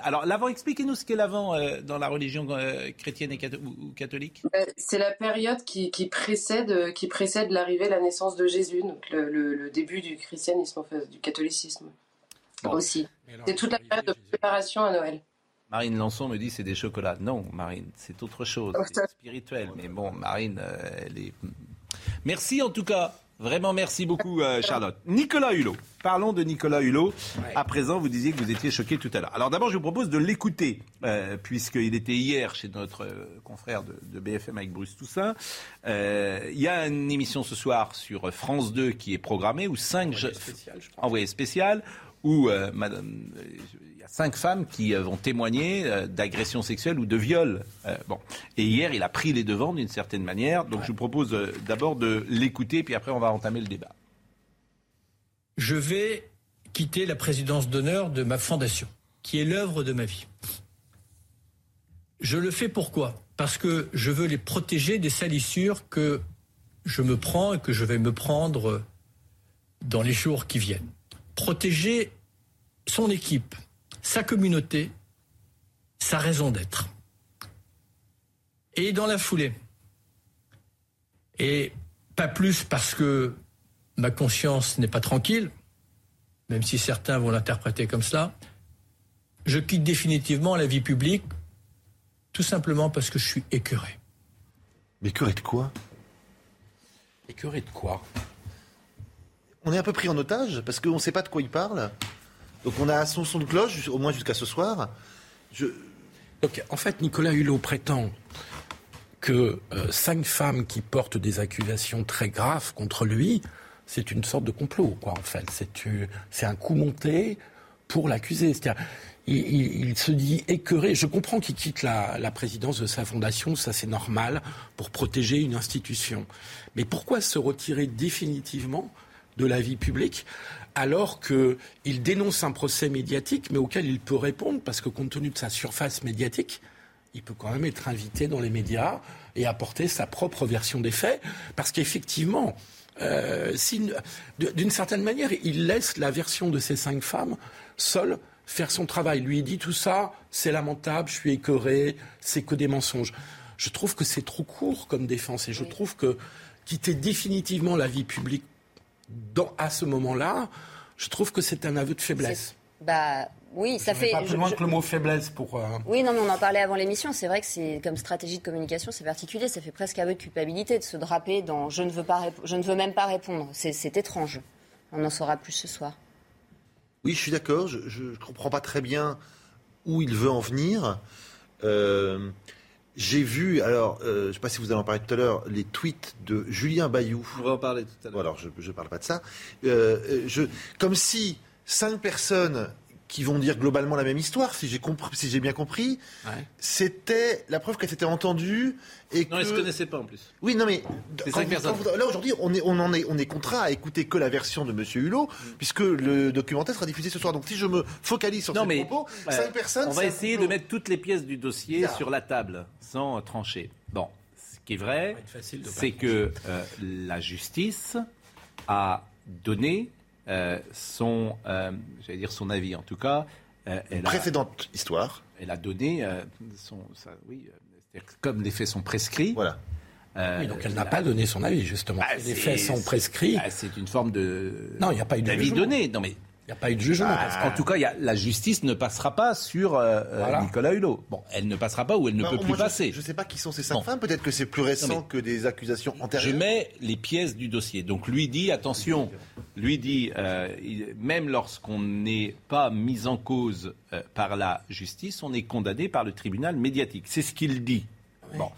alors l'avant, expliquez-nous ce qu'est l'avant euh, dans la religion euh, chrétienne et ou catholique. Euh, c'est la période qui, précède, qui précède l'arrivée, la naissance de Jésus, donc le, début du christianisme, enfin, du catholicisme aussi. C'est toute la période de préparation à Noël. Marine Lançon me dit c'est des chocolats. Non, Marine, c'est autre chose, c'est spirituel. Mais bon, Marine, elle est. Merci en tout cas. Vraiment, merci beaucoup, euh, Charlotte. Nicolas Hulot. Parlons de Nicolas Hulot. À présent, vous disiez que vous étiez choqué tout à l'heure. Alors d'abord, je vous propose de l'écouter, euh, puisqu'il était hier chez notre euh, confrère de, BFM avec Bruce Toussaint. Il y a une émission ce soir sur France 2 qui est programmée, où cinq... Envoyé spécial, je crois. Envoyé spécial, où Madame cinq femmes qui euh, vont témoigner euh, d'agressions sexuelles ou de viols. Euh, bon. Et hier, il a pris les devants d'une certaine manière. Donc je vous propose d'abord de l'écouter, puis après on va entamer le débat. Je vais quitter la présidence d'honneur de ma fondation, qui est l'œuvre de ma vie. Je le fais pourquoi? Parce que je veux les protéger des salissures que je me prends et que je vais me prendre dans les jours qui viennent. Protéger son équipe, sa communauté, sa raison d'être. Et dans la foulée, et pas plus parce que ma conscience n'est pas tranquille, même si certains vont l'interpréter comme cela, je quitte définitivement la vie publique tout simplement parce que je suis écœuré. Mais écœuré de quoi? Écœuré de quoi? On est un peu pris en otage parce qu'on ne sait pas de quoi il parle. Donc on a son son de cloche, au moins jusqu'à ce soir. En fait, Nicolas Hulot prétend que euh, cinq femmes qui portent des accusations très graves contre lui, c'est une sorte de complot, quoi, en fait. C'est un coup monté pour l'accuser. Il, se dit écœuré. Je comprends qu'il quitte la, présidence de sa fondation, ça c'est normal, pour protéger une institution. Mais pourquoi se retirer définitivement de la vie publique alors qu'il dénonce un procès médiatique, mais auquel il peut répondre, parce que compte tenu de sa surface médiatique, il peut quand même être invité dans les médias et apporter sa propre version des faits, parce qu'effectivement, euh, d'une certaine manière, il laisse la version de ces cinq femmes seule faire son travail. Lui dit tout ça, c'est lamentable, je suis écœuré, c'est que des mensonges. Je trouve que c'est trop court comme défense et je trouve que quitter définitivement la vie publique à ce moment-là, je trouve que c'est un aveu de faiblesse. Bah oui, ça fait. Pas plus loin que le mot faiblesse pour. Euh, oui, non, mais on en parlait avant l'émission. C'est vrai que c'est comme stratégie de communication, c'est particulier. Ça fait presque aveu de culpabilité de se draper dans je ne veux pas, je ne veux même pas répondre. C'est étrange. On en saura plus ce soir. Oui, je suis d'accord. Je ne comprends pas très bien où il veut en venir. Euh, j'ai vu, alors, euh, je ne sais pas si vous allez en parler tout à l'heure, les tweets de Julien Bayou. On va en parler tout à l'heure. alors, je ne parle pas de ça. Euh, je, comme si cinq personnes qui vont dire globalement la même histoire, si j'ai compris, si j'ai bien compris. C'était la preuve qu'elle s'était entendue et non, que. ils se connaissaient pas en plus. Oui, non mais là aujourd'hui, on est on en est on est contraint à écouter que la version de Monsieur Hulot, mm. puisque le documentaire sera diffusé ce soir. Donc si je me focalise sur non, ces propos, cinq personnes. On va essayer de mettre toutes les pièces du dossier sur la table sans trancher. Bon, ce qui est vrai, c'est que euh, la justice a donné euh, son, euh, j'allais dire son avis en tout cas. Euh, elle précédente histoire. Elle a donné son, oui, comme les faits sont prescrits. Voilà. oui, donc elle n'a pas donné son avis, justement. Bah, les faits sont prescrits. Bah, c'est une forme de. Non, il n'y a pas eu d'avis donné. Non, mais n'y a pas eu de jugement. Ah. en tout cas, y a, la justice ne passera pas sur euh, euh, Nicolas Hulot. Bon, elle ne passera pas ou elle ne bah, peut plus passer. Je ne sais pas qui sont ces cinq femmes. Peut-être que c'est plus récent que des accusations antérieures. Je mets les pièces du dossier. Donc lui dit, attention, lui dit, euh, même lorsqu'on n'est pas mis en cause par la justice, on est condamné par le tribunal médiatique. C'est ce qu'il dit. Bon.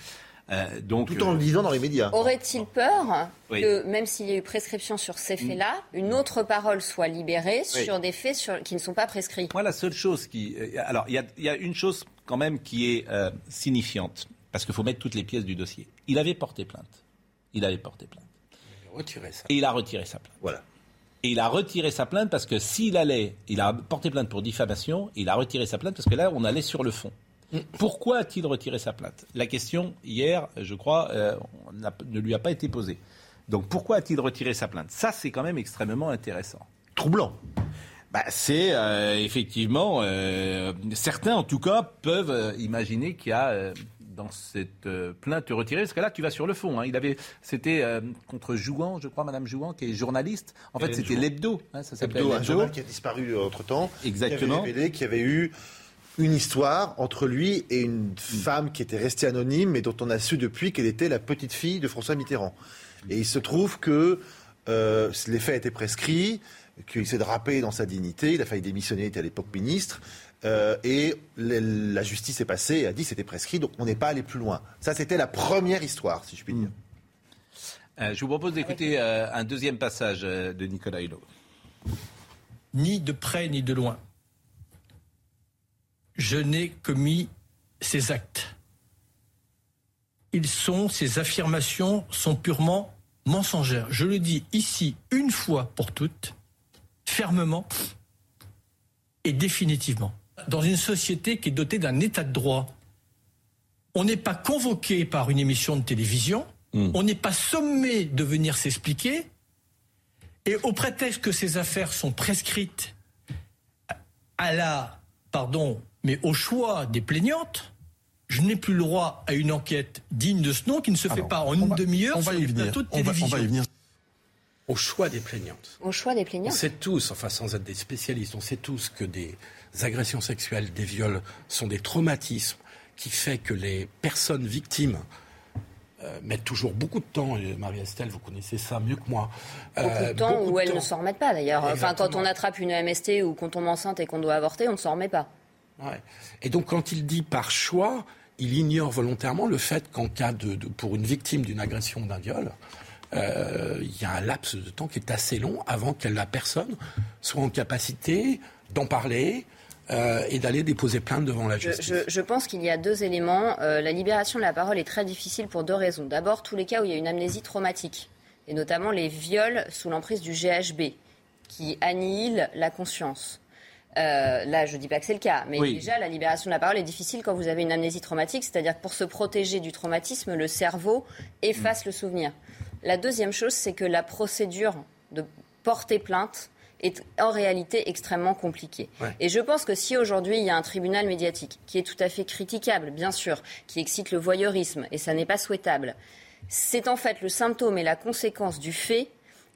Euh, donc, Tout en le disant dans les médias. Aurait-il peur que, même s'il y a eu prescription sur ces mm. faits-là, une autre parole soit libérée sur des faits qui ne sont pas prescrits? Moi, la seule chose qui. Euh, alors, il y, a une chose quand même qui est euh, signifiante, parce qu'il faut mettre toutes les pièces du dossier. Il avait porté plainte. Il avait porté plainte. Il a retiré ça. Et il a retiré sa plainte. Voilà. Et il a retiré sa plainte parce que s'il allait, il a porté plainte pour diffamation, il a retiré sa plainte parce que là, on allait sur le fond. Pourquoi a-t-il retiré sa plainte? La question, hier, je crois, euh, ne lui a pas été posée. Donc pourquoi a-t-il retiré sa plainte? Ça, c'est quand même extrêmement intéressant. Troublant. Bah, c'est euh, effectivement euh, certains en tout cas peuvent imaginer qu'il y a dans cette plainte retirée parce que là tu vas sur le fond. Hein. il avait c'était contre Jouan, je crois, Madame Jouan qui est journaliste. En fait, c'était l'hebdo. Hein, ça s'appelle un journal qui a disparu entre temps. Exactement. Qui avait, qui avait eu une histoire entre lui et une femme qui était restée anonyme, mais dont on a su depuis qu'elle était la petite fille de François Mitterrand. Et il se trouve que euh, les faits étaient prescrits, qu'il s'est drapé dans sa dignité, il a failli démissionner, il était à l'époque ministre, euh, et la justice est passée et a dit que c'était prescrit, donc on n'est pas allé plus loin. Ça, c'était la première histoire, si je puis dire. Euh, je vous propose d'écouter un deuxième passage de Nicolas Hulot. Ni de près ni de loin je n'ai commis ces actes. Ils sont, ces affirmations sont purement mensongères. Je le dis ici une fois pour toutes, fermement et définitivement. Dans une société qui est dotée d'un état de droit, on n'est pas convoqué par une émission de télévision, hmm. on n'est pas sommé de venir s'expliquer, et au prétexte que ces affaires sont prescrites à la, pardon, mais au choix des plaignantes, je n'ai plus le droit à une enquête digne de ce nom qui ne se fait pas en une demi-heure sur les plateaux de télévision. On va, y venir. Au choix des plaignantes. Au choix des plaignantes. On sait tous, enfin sans être des spécialistes, on sait tous que des agressions sexuelles, des viols sont des traumatismes qui fait que les personnes victimes euh, mettent toujours beaucoup de temps, et Marie-Estelle, vous connaissez ça mieux que moi. beaucoup de euh, temps où elles ne s'en remettent pas d'ailleurs. Enfin, quand on attrape une MST ou qu'on tombe enceinte et qu'on doit avorter, on ne s'en remet pas. Et donc quand il dit par choix, il ignore volontairement le fait qu'en cas de, pour une victime d'une agression ou d'un viol, euh, il y a un laps de temps qui est assez long avant que la personne soit en capacité d'en parler, euh, et d'aller déposer plainte devant la justice. Je, pense qu'il y a deux éléments. Euh, la libération de la parole est très difficile pour deux raisons. D'abord, tous les cas où il y a une amnésie traumatique, et notamment les viols sous l'emprise du GHB, qui annihilent la conscience. Euh, là, je ne dis pas que c'est le cas, mais déjà, la libération de la parole est difficile quand vous avez une amnésie traumatique, c'est-à-dire que pour se protéger du traumatisme, le cerveau efface mm. le souvenir. La deuxième chose, c'est que la procédure de porter plainte est en réalité extrêmement compliquée. Et je pense que si aujourd'hui il y a un tribunal médiatique qui est tout à fait critiquable, bien sûr, qui excite le voyeurisme, et ça n'est pas souhaitable, c'est en fait le symptôme et la conséquence du fait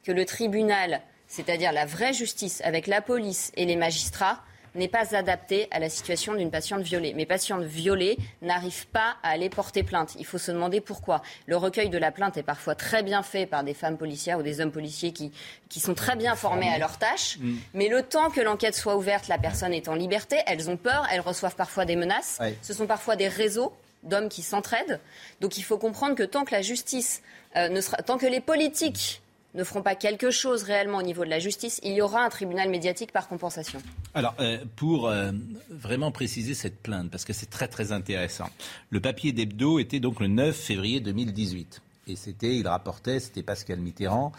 que le tribunal c'est-à-dire la vraie justice avec la police et les magistrats, n'est pas adaptée à la situation d'une patiente violée. Mes patientes violées n'arrivent pas à aller porter plainte. Il faut se demander pourquoi. Le recueil de la plainte est parfois très bien fait par des femmes policières ou des hommes policiers qui, qui sont très bien formés à leur tâche. Mm. Mais le temps que l'enquête soit ouverte, la personne est en liberté, elles ont peur, elles reçoivent parfois des menaces. Ce sont parfois des réseaux d'hommes qui s'entraident. Donc il faut comprendre que tant que la justice euh, ne sera, tant que les politiques ne feront pas quelque chose réellement au niveau de la justice, il y aura un tribunal médiatique par compensation. Alors, euh, pour euh, vraiment préciser cette plainte, parce que c'est très très intéressant, le papier d'Hebdo était donc le 9 février 2018. Et c'était, il rapportait, c'était Pascal Mitterrand,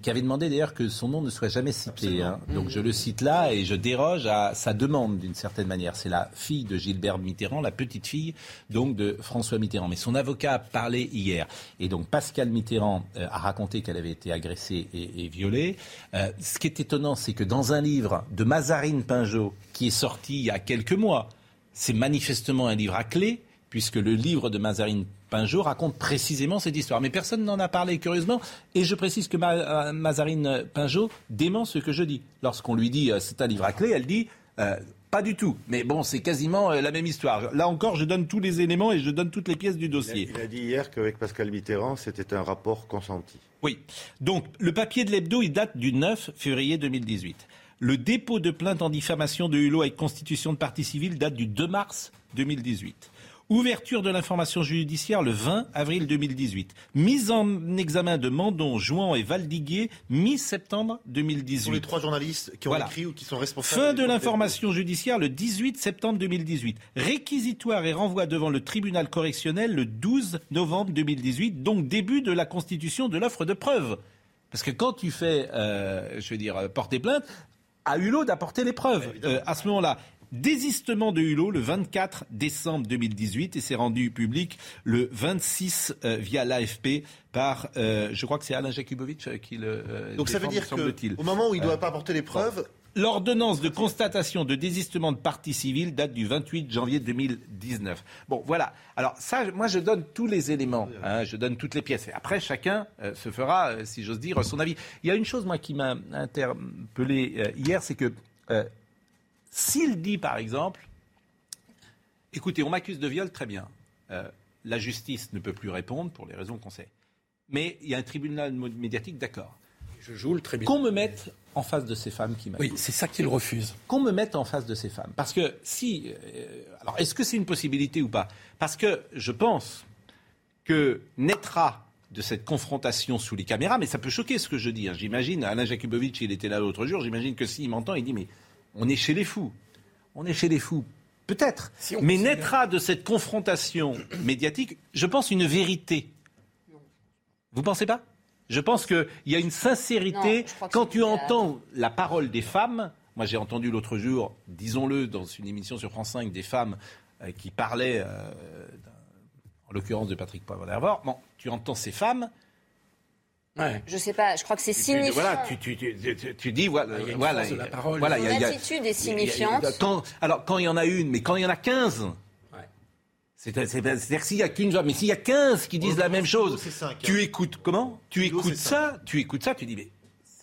qui avait demandé d'ailleurs que son nom ne soit jamais cité. Hein. Donc je le cite là et je déroge à sa demande d'une certaine manière. C'est la fille de Gilbert Mitterrand, la petite fille donc de François Mitterrand. Mais son avocat a parlé hier. Et donc Pascal Mitterrand euh, a raconté qu'elle avait été agressée et, violée. Euh, ce qui est étonnant, c'est que dans un livre de Mazarine Pinjot, qui est sorti il y a quelques mois, c'est manifestement un livre à clé, puisque le livre de Mazarine Pinjot raconte précisément cette histoire. Mais personne n'en a parlé, curieusement. Et je précise que euh, Mazarine Pinjot dément ce que je dis. Lorsqu'on lui dit euh, c'est un livre à clé, elle dit euh, pas du tout. Mais bon, c'est quasiment la même histoire. Là encore, je donne tous les éléments et je donne toutes les pièces du dossier. Il a, dit hier qu'avec Pascal Mitterrand, c'était un rapport consenti. Oui. Donc, le papier de l'hebdo, il date du 9 février 2018. Le dépôt de plainte en diffamation de Hulot avec constitution de partie civile date du 2 mars 2018. Ouverture de l'information judiciaire le 20 avril 2018. Mise en examen de Mandon, Jouan et Valdiguier mi-septembre 2018. Pour les trois journalistes qui ont écrit ou qui sont responsables. Fin de l'information judiciaire le 18 septembre 2018. Réquisitoire et renvoi devant le tribunal correctionnel le 12 novembre 2018. Donc début de la constitution de l'offre de preuves. Parce que quand tu fais, euh, je veux dire, porter plainte, à Hulot d'apporter les preuves euh, à ce moment-là. Désistement de Hulot le 24 décembre 2018 et c'est rendu public le 26 euh, via l'AFP par, euh, je crois que c'est Alain Jakubowicz euh, qui le. Donc ça veut dire qu'au moment où il ne doit pas apporter les preuves, L'ordonnance de constatation de désistement de partie civile date du 28 janvier 2019. Bon, voilà. Alors ça, moi, je donne tous les éléments, hein, je donne toutes les pièces. Et après, chacun se fera, si j'ose dire, son avis. Il y a une chose, moi, qui m'a interpellé hier, c'est que s'il dit, par exemple, écoutez, on m'accuse de viol, très bien. Euh, la justice ne peut plus répondre pour les raisons qu'on sait. Mais il y a un tribunal médiatique, d'accord. Je joue le tribunal. Qu'on me mette en face de ces femmes qui m'accusent. Oui, c'est ça qu'il refuse. Qu'on me mette en face de ces femmes. Parce que si. Euh, alors, est-ce que c'est une possibilité ou pas? Parce que je pense que naîtra de cette confrontation sous les caméras, mais ça peut choquer ce que je dis. Hein. J'imagine, Alain Jakubowicz, il était là l'autre jour, j'imagine que s'il m'entend, il dit Mais on est chez les fous. On est chez les fous. Peut-être. Mais naîtra de cette confrontation médiatique, je pense, une vérité. Vous ne pensez pas? Je pense qu'il y a une sincérité. quand tu entends la parole des femmes, moi j'ai entendu l'autre jour, disons-le, dans une émission sur France 5, des femmes euh, qui parlaient, euh, en l'occurrence de Patrick Poivre Bon, tu entends ces femmes, Ouais. Je sais pas, je crois que c'est signifiant. Voilà, tu, tu, tu, tu, dis, voilà, il y a voilà, la parole. Voilà, il y a, l'attitude est signifiante. Quand, alors, quand il y en a une, mais quand il y en a 15, c'est-à-dire s'il y a qu'une femme, mais s'il y a 15 qui disent la même chose, tu écoutes comment? Tu écoutes ça, tu écoutes ça, tu dis mais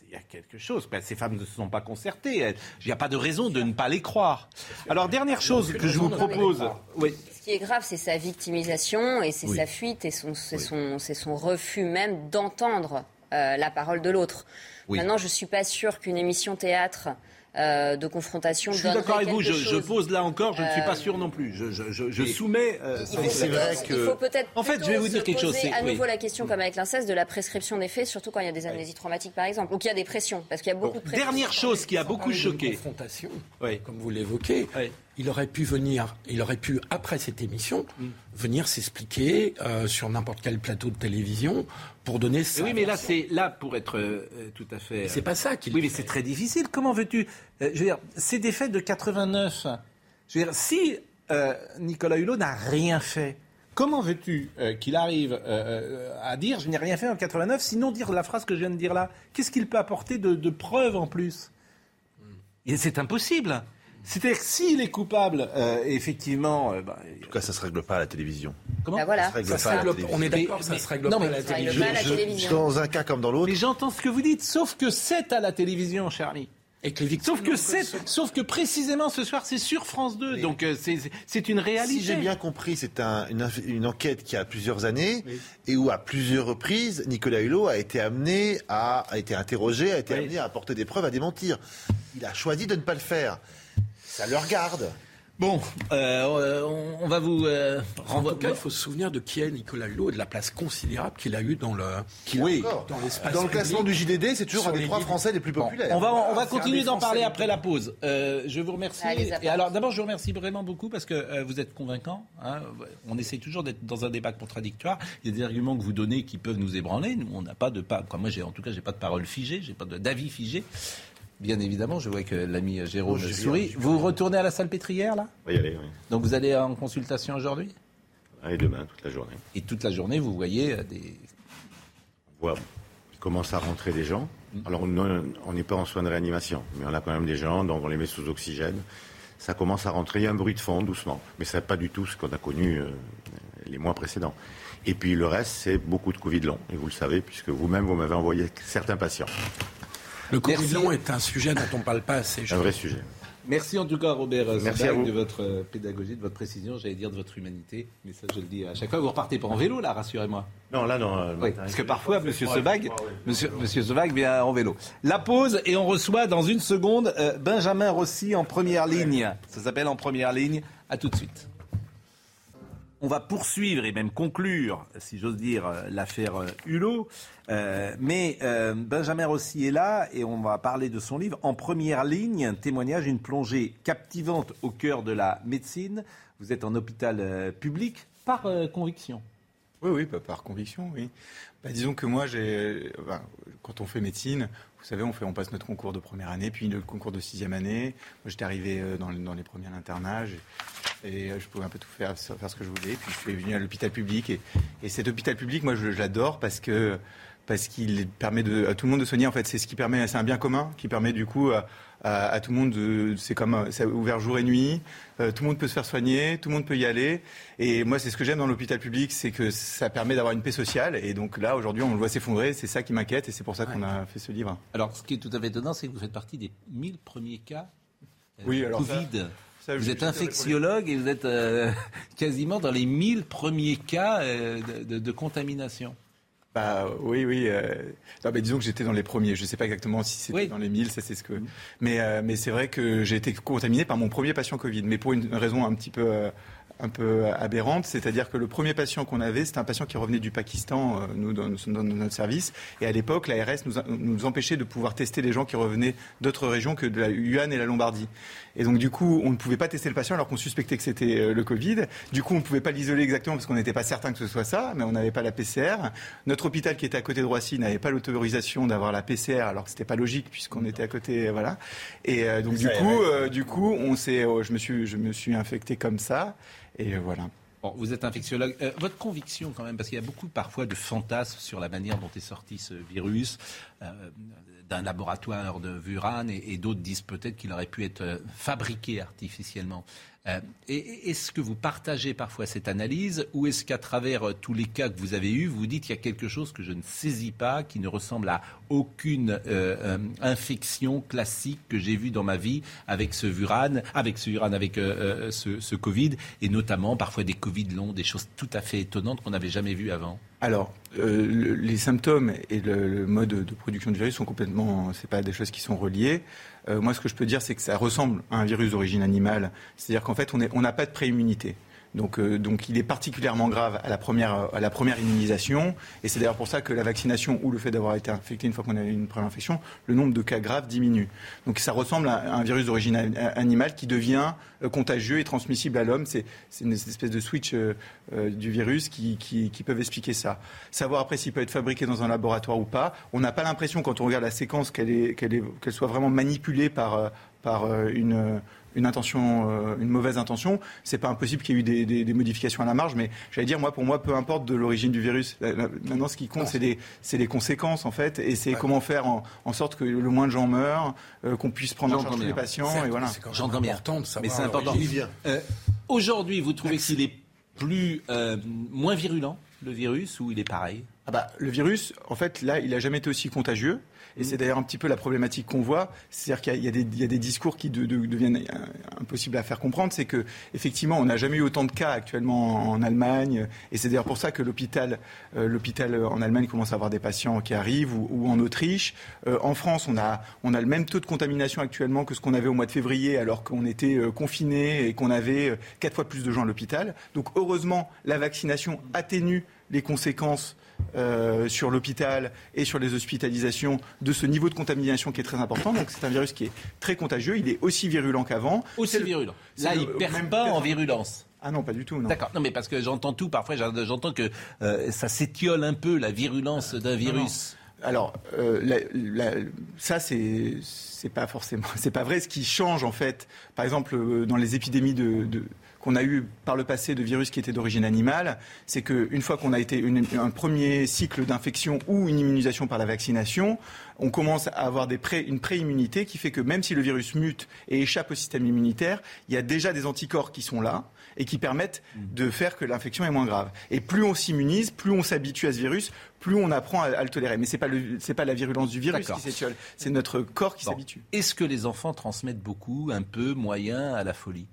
il y a quelque chose. Ben, ces femmes ne se sont pas concertées. Il n'y a pas de raison de ne pas les croire. Alors dernière chose que je vous propose, oui qui est grave, c'est sa victimisation et c'est sa fuite et c'est son, son, refus même d'entendre euh, la parole de l'autre. Maintenant, je ne suis pas sûre qu'une émission théâtre euh, de confrontation. Je suis d'accord avec vous. Je, pose là encore. Je ne suis pas euh, sûr non plus. Je, soumets. c'est vrai que. Il faut peut-être. En fait, je vais vous dire quelque chose. C'est à nouveau la question, comme avec l'inceste, de la prescription des faits, surtout quand il y a des amnésies traumatiques, par exemple, ou qu'il y a des pressions, parce qu'il y a beaucoup de pressions. Dernière chose qui a beaucoup choqué. Confrontation. Comme vous l'évoquez il aurait pu venir, il aurait pu, après cette émission, mm. venir s'expliquer euh, sur n'importe quel plateau de télévision pour donner ça. Oui, mais là, c'est là pour être euh, tout à fait. C'est pas ça qu'il. Oui, mais c'est très difficile. Comment veux-tu euh, Je veux dire, c'est des faits de 89. Je veux dire, si Nicolas Hulot n'a rien fait. Comment veux-tu qu'il arrive à dire je n'ai rien fait en 89, sinon dire la phrase que je viens de dire là? Qu'est-ce qu'il peut apporter de, preuves en plus? Mm. C'est impossible. C'est-à-dire que s'il est coupable, euh, effectivement. Euh, bah, en tout cas, ça ne se règle pas à la télévision. Comment bah voilà. Ça se règle pas à la télévision. On est d'accord, ça ne se règle pas, à la télévision. dans un cas comme dans l'autre. Mais j'entends ce que vous dites, sauf que c'est à la télévision, cher ami. Et que les sauf, que sauf que précisément ce soir, c'est sur France 2. donc euh, c'est une réalité. Si j'ai bien compris, c'est une, une, enquête qui a plusieurs années et où à plusieurs reprises, Nicolas Hulot a été amené à a été interrogé, a été amené à apporter des preuves, à démentir. Il a choisi de ne pas le faire ça le regarde. Bon, euh, on, va vous euh, renvoyer. il faut se souvenir de qui est Nicolas Hulot et de la place considérable qu'il a eue dans le, oui. dans l'espace. Dans le classement du JDD, c'est toujours un des trois Français les plus populaires. on va, on va continuer d'en parler après la pause. Euh, je vous remercie. et alors, d'abord, je vous remercie vraiment beaucoup parce que euh, vous êtes convaincant. Hein. On essaie toujours d'être dans un débat contradictoire. Il y a des arguments que vous donnez qui peuvent nous ébranler. Nous, on n'a pas de pas. Moi, j'ai en tout cas, j'ai pas de parole figée, j'ai pas d'avis figé. Bien évidemment, je vois que l'ami Jérôme oh, sourit. Vous retournez à la salle pétrière, là? Oui, allez, oui. Donc vous allez en consultation aujourd'hui? Et demain, toute la journée. Et toute la journée, vous voyez euh, des... On voit, il commence à rentrer des gens. Mm. Alors, on n'est pas en soins de réanimation, mais on a quand même des gens, donc on les met sous oxygène. Ça commence à rentrer, il y a un bruit de fond, doucement. Mais ce n'est pas du tout ce qu'on a connu euh, les mois précédents. Et puis le reste, c'est beaucoup de Covid long. Et vous le savez, puisque vous-même, vous m'avez envoyé certains patients. Le Covid long est un sujet dont on ne parle pas assez. Un vrai sujet. Merci en tout cas, Robert Merci de votre euh, pédagogie, de votre précision, j'allais dire de votre humanité. Mais ça, je le dis à chaque fois. Vous repartez pas en vélo, là, rassurez-moi. Non, là, non. Euh, parce que parfois, Monsieur Sebag, Monsieur, Monsieur vient en vélo. La pause et on reçoit dans une seconde euh, Benjamin Rossi en première ligne. Ça s'appelle en première ligne. À tout de suite. On va poursuivre et même conclure, si j'ose dire, euh, l'affaire euh, Hulot. Euh, mais Benjamin Rossi est là et on va parler de son livre En première ligne, un témoignage, une plongée captivante au cœur de la médecine. Vous êtes en hôpital public par conviction. Oui, oui, par conviction, oui. Bah, disons que moi, j'ai, bah, quand on fait médecine, vous savez, on, fait, on passe notre concours de première année, puis le concours de sixième année. Moi, j'étais arrivé dans, dans les premiers à l'internat et euh, je pouvais un peu tout faire, faire ce que je voulais. Puis je suis venu à l'hôpital public et, et, cet hôpital public, moi, je, l'adore parce que parce qu'il permet de, à tout le monde de soigner. En fait, c'est ce qui permet, c'est un bien commun qui permet du coup à, tout le monde. De, c'est comme ouvert jour et nuit. Euh, tout le monde peut se faire soigner, tout le monde peut y aller. Et moi, c'est ce que j'aime dans l'hôpital public, c'est que ça permet d'avoir une paix sociale. Et donc là, aujourd'hui, on le voit s'effondrer. C'est ça qui m'inquiète et c'est pour ça qu'on a fait ce livre. Alors, ce qui est tout à fait étonnant, c'est que vous faites partie des 1000 premiers cas euh, oui, alors Covid vous êtes infectiologue et vous êtes euh, quasiment dans les 1000 premiers cas euh, de, contamination. Bah, oui, oui. Euh, disons que j'étais dans les premiers. Je ne sais pas exactement si c'était dans les 1000, ça c'est ce que. Mm. Mais, mais c'est vrai que j'ai été contaminé par mon premier patient Covid, mais pour une raison un petit peu un peu aberrante, c'est-à-dire que le premier patient qu'on avait, c'était un patient qui revenait du Pakistan, euh, nous, dans, notre service, et à l'époque, l'ARS nous, nous empêchait de pouvoir tester les gens qui revenaient d'autres régions que de la Yuan et la Lombardie. Et donc, du coup, on ne pouvait pas tester le patient alors qu'on suspectait que c'était euh, le Covid. Du coup, on ne pouvait pas l'isoler exactement parce qu'on n'était pas certain que ce soit ça, mais on n'avait pas la PCR. Notre hôpital qui était à côté de Roissy n'avait pas l'autorisation d'avoir la PCR alors que c'était pas logique puisqu'on était à côté, voilà. Et euh, donc, du coup, du coup, on s'est, oh, je me suis, je me suis infecté comme ça. Et voilà. Bon, vous êtes infectiologue. Euh, votre conviction quand même, parce qu'il y a beaucoup parfois de fantasmes sur la manière dont est sorti ce virus, euh, d'un laboratoire de Vuran, et d'autres disent peut-être qu'il aurait pu être euh, fabriqué artificiellement. Euh, est-ce que vous partagez parfois cette analyse ou est-ce qu'à travers euh, tous les cas que vous avez eus, vous dites qu'il y a quelque chose que je ne saisis pas, qui ne ressemble à aucune euh, infection classique que j'ai vue dans ma vie avec ce Vuran, avec ce Vuran, avec ce, Covid, et notamment parfois des Covid longs, des choses tout à fait étonnantes qu'on n'avait jamais vues avant? Alors, les symptômes et le, mode de production du virus sont complètement, c'est pas des choses qui sont reliées. Euh, moi, ce que je peux dire, c'est que ça ressemble à un virus d'origine animale. C'est-à-dire qu'en fait, on n'a pas de préimmunité. Donc, euh, donc, il est particulièrement grave à la première, à la première immunisation. Et c'est d'ailleurs pour ça que la vaccination ou le fait d'avoir été infecté une fois qu'on a eu une première infection, le nombre de cas graves diminue. Donc ça ressemble à un virus d'origine animale qui devient euh, contagieux et transmissible à l'homme. C'est une espèce de switch du virus qui, qui, peuvent expliquer ça. Savoir après s'il peut être fabriqué dans un laboratoire ou pas. On n'a pas l'impression, quand on regarde la séquence, qu'elle qu'elle soit vraiment manipulée par, par une une intention, euh, une mauvaise intention. C'est pas impossible qu'il y ait eu des, modifications à la marge, mais j'allais dire, moi, pour moi, peu importe de l'origine du virus. Maintenant, ce qui compte, c'est les, les, conséquences, en fait, et c'est comment faire en, sorte que le moins de gens meurent, euh, qu'on puisse prendre en charge les patients, et voilà. J'entends bien. Mais c'est important. Euh, aujourd'hui, vous trouvez qu'il est plus moins virulent le virus, ou il est pareil? Ah bah, Le virus, en fait, là, il n'a jamais été aussi contagieux. Et c'est d'ailleurs un petit peu la problématique qu'on voit. C'est-à-dire qu'il y, a des discours qui deviennent impossibles à faire comprendre. C'est que effectivement, on n'a jamais eu autant de cas actuellement en Allemagne. Et c'est d'ailleurs pour ça que l'hôpital, euh, l'hôpital en Allemagne commence à avoir des patients qui arrivent, ou, en Autriche. Euh, en France, on a, on a le même taux de contamination actuellement que ce qu'on avait au mois de février, alors qu'on était euh, confiné et qu'on avait quatre fois plus de gens à l'hôpital. Donc heureusement, la vaccination atténue les conséquences euh, sur l'hôpital et sur les hospitalisations de ce niveau de contamination qui est très important. Donc c'est un virus qui est très contagieux. Il est aussi virulent qu'avant. Aussi virulent. Là, il ne perd pas en virulence. Ah non, pas du tout. D'accord. Non, mais parce que j'entends tout. Parfois, j'entends que euh, ça s'étiole un peu la virulence d'un virus. Alors, euh, ça, c'est c'est pas forcément, c'est pas vrai. Ce qui change en fait, par exemple, dans les épidémies de qu'on a eu par le passé de virus qui étaient d'origine animale, c'est qu'une fois qu'on a été un premier cycle d'infection ou une immunisation par la vaccination, on commence à avoir des pré, une préimmunité qui fait que même si le virus mute et échappe au système immunitaire, il y a déjà des anticorps qui sont là et qui permettent de faire que l'infection est moins grave. Et plus on s'immunise, plus on s'habitue à ce virus, plus on apprend à, le tolérer. Mais ce n'est pas, pas, la virulence du virus qui s'étiole, c'est notre corps qui s'habitue. Est-ce que les enfants transmettent beaucoup, un peu, moyen à la folie?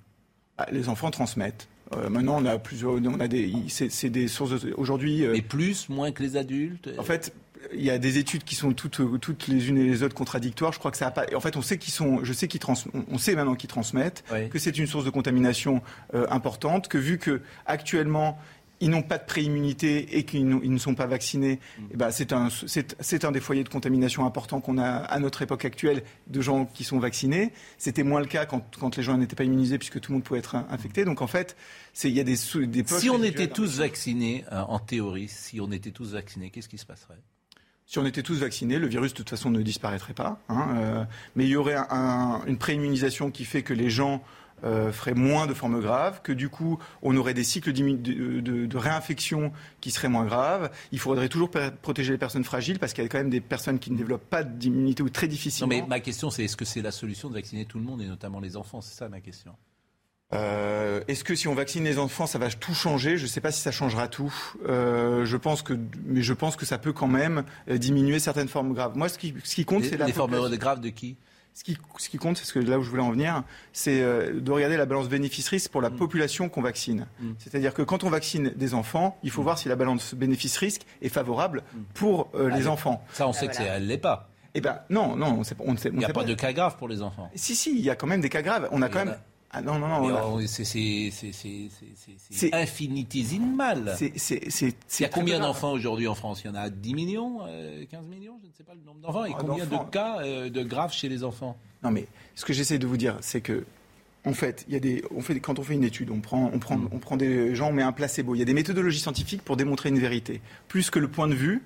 Les enfants transmettent. Euh, maintenant, on a plusieurs, on a des, c'est des sources aujourd'hui. Euh, plus, moins que les adultes. En fait, il y a des études qui sont toutes, toutes les unes et les autres contradictoires. Je crois que ça a pas. En fait, on sait qu'ils sont. Je sais qu'ils trans, on sait maintenant qu'ils transmettent, que c'est une source de contamination euh, importante, que vu que actuellement ils n'ont pas de préimmunité et qu'ils ne sont pas vaccinés, mm. eh ben c'est un, un, des foyers de contamination importants qu'on a à notre époque actuelle de gens qui sont vaccinés. C'était moins le cas quand, quand les gens n'étaient pas immunisés puisque tout le monde pouvait être infecté. Donc en fait, il y a des, des Si on était tous vaccinés, euh, en théorie, si on était tous vaccinés, qu'est-ce qui se passerait? Si on était tous vaccinés, le virus de toute façon ne disparaîtrait pas. Hein, euh, mais il y aurait un, une préimmunisation qui fait que les gens euh, ferait moins de formes graves, que du coup on aurait des cycles de, réinfection qui seraient moins graves. Il faudrait toujours protéger les personnes fragiles parce qu'il y a quand même des personnes qui ne développent pas d'immunité ou très difficilement. Non mais ma question c'est est-ce que c'est la solution de vacciner tout le monde et notamment les enfants? C'est ça ma question. Euh, est-ce que si on vaccine les enfants, ça va tout changer? Je ne sais pas si ça changera tout. Euh, je pense que, mais je pense que ça peut quand même diminuer certaines formes graves. Moi, ce qui, ce qui compte, c'est la. Les formes graves de qui? Ce qui, ce qui, compte, c'est ce que là où je voulais en venir, c'est euh, de regarder la balance bénéfice-risque pour la mm. population qu'on vaccine. Mm. C'est-à-dire que quand on vaccine des enfants, il faut mm. voir si la balance bénéfice-risque est favorable pour euh, les enfants. Ça, on sait que elle l'est pas. Eh ben non, non, on sait, on sait, il n'y a pas, de cas graves pour les enfants. Si, si, il y a quand même des cas graves. On a quand même. Ah non, non, non. C'est infinitésimal. Il y a combien d'enfants aujourd'hui en France? Il y en a 10 millions 15 euh, millions Je ne sais pas le nombre d'enfants. Et ah, combien de cas euh, de graves chez les enfants? Non, mais ce que j'essaie de vous dire, c'est que en fait, il y a des, on fait, quand on fait une étude, on prend, on, prend, on prend des gens, on met un placebo. Il y a des méthodologies scientifiques pour démontrer une vérité. Plus que le point de vue,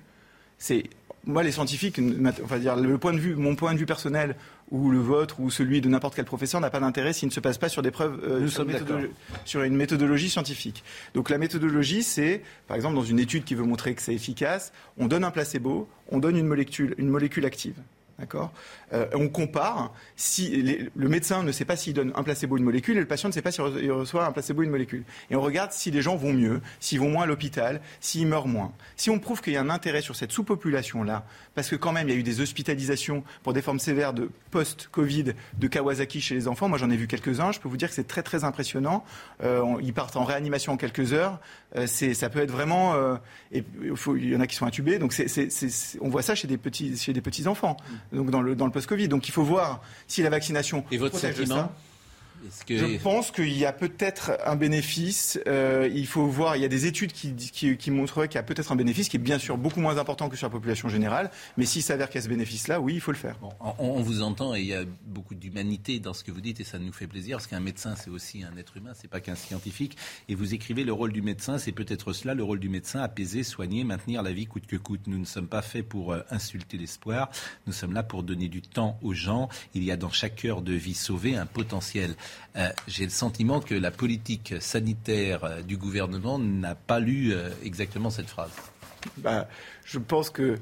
c'est moi, les scientifiques, enfin dire le point de vue, mon point de vue personnel ou le vôtre ou celui de n'importe quel professeur n'a pas d'intérêt s'il ne se passe pas sur des preuves euh, sur, une méthodologie scientifique. Donc la méthodologie, c'est par exemple dans une étude qui veut montrer que c'est efficace, on donne un placebo, on donne une molécule, une molécule active. D'accord? Euh, On compare si le médecin ne sait pas s'il donne un placebo une molécule et le patient ne sait pas s'il reçoit un placebo une molécule. Et on regarde si les gens vont mieux, s'ils vont moins à l'hôpital, s'ils meurent moins. Si on prouve qu'il y a un intérêt sur cette sous-population-là, parce que quand même il y a eu des hospitalisations pour des formes sévères de post-Covid de Kawasaki chez les enfants, moi j'en ai vu quelques-uns, je peux vous dire que c'est très très impressionnant. Euh, ils partent en réanimation en quelques heures, euh, ça peut être vraiment... et il, y en a qui sont intubés, donc on voit ça chez des petits, chez des petits enfants donc dans le, dans le post-Covid. Donc il faut voir si la vaccination Et votre sentiment je pense qu'il y a peut-être un bénéfice. Euh, il faut voir, il y a des études qui, qui, qui montreraient qu'il y a peut-être un bénéfice qui est bien sûr beaucoup moins important que sur la population générale. Mais s'il s'avère qu'il y a ce bénéfice-là, oui, il faut le faire. on, vous entend et il y a beaucoup d'humanité dans ce que vous dites et ça nous fait plaisir parce qu'un médecin, c'est aussi un être humain, c'est pas qu'un scientifique. Et vous écrivez le rôle du médecin, c'est peut-être cela, le rôle du médecin, apaiser, soigner, maintenir la vie coûte que coûte. Nous ne sommes pas faits pour euh, insulter l'espoir. Nous sommes là pour donner du temps aux gens. Il y a dans chaque heure de vie sauvée un potentiel. Euh, j'ai le sentiment que la politique sanitaire euh, du gouvernement n'a pas lu euh, exactement cette phrase. Bah, je pense que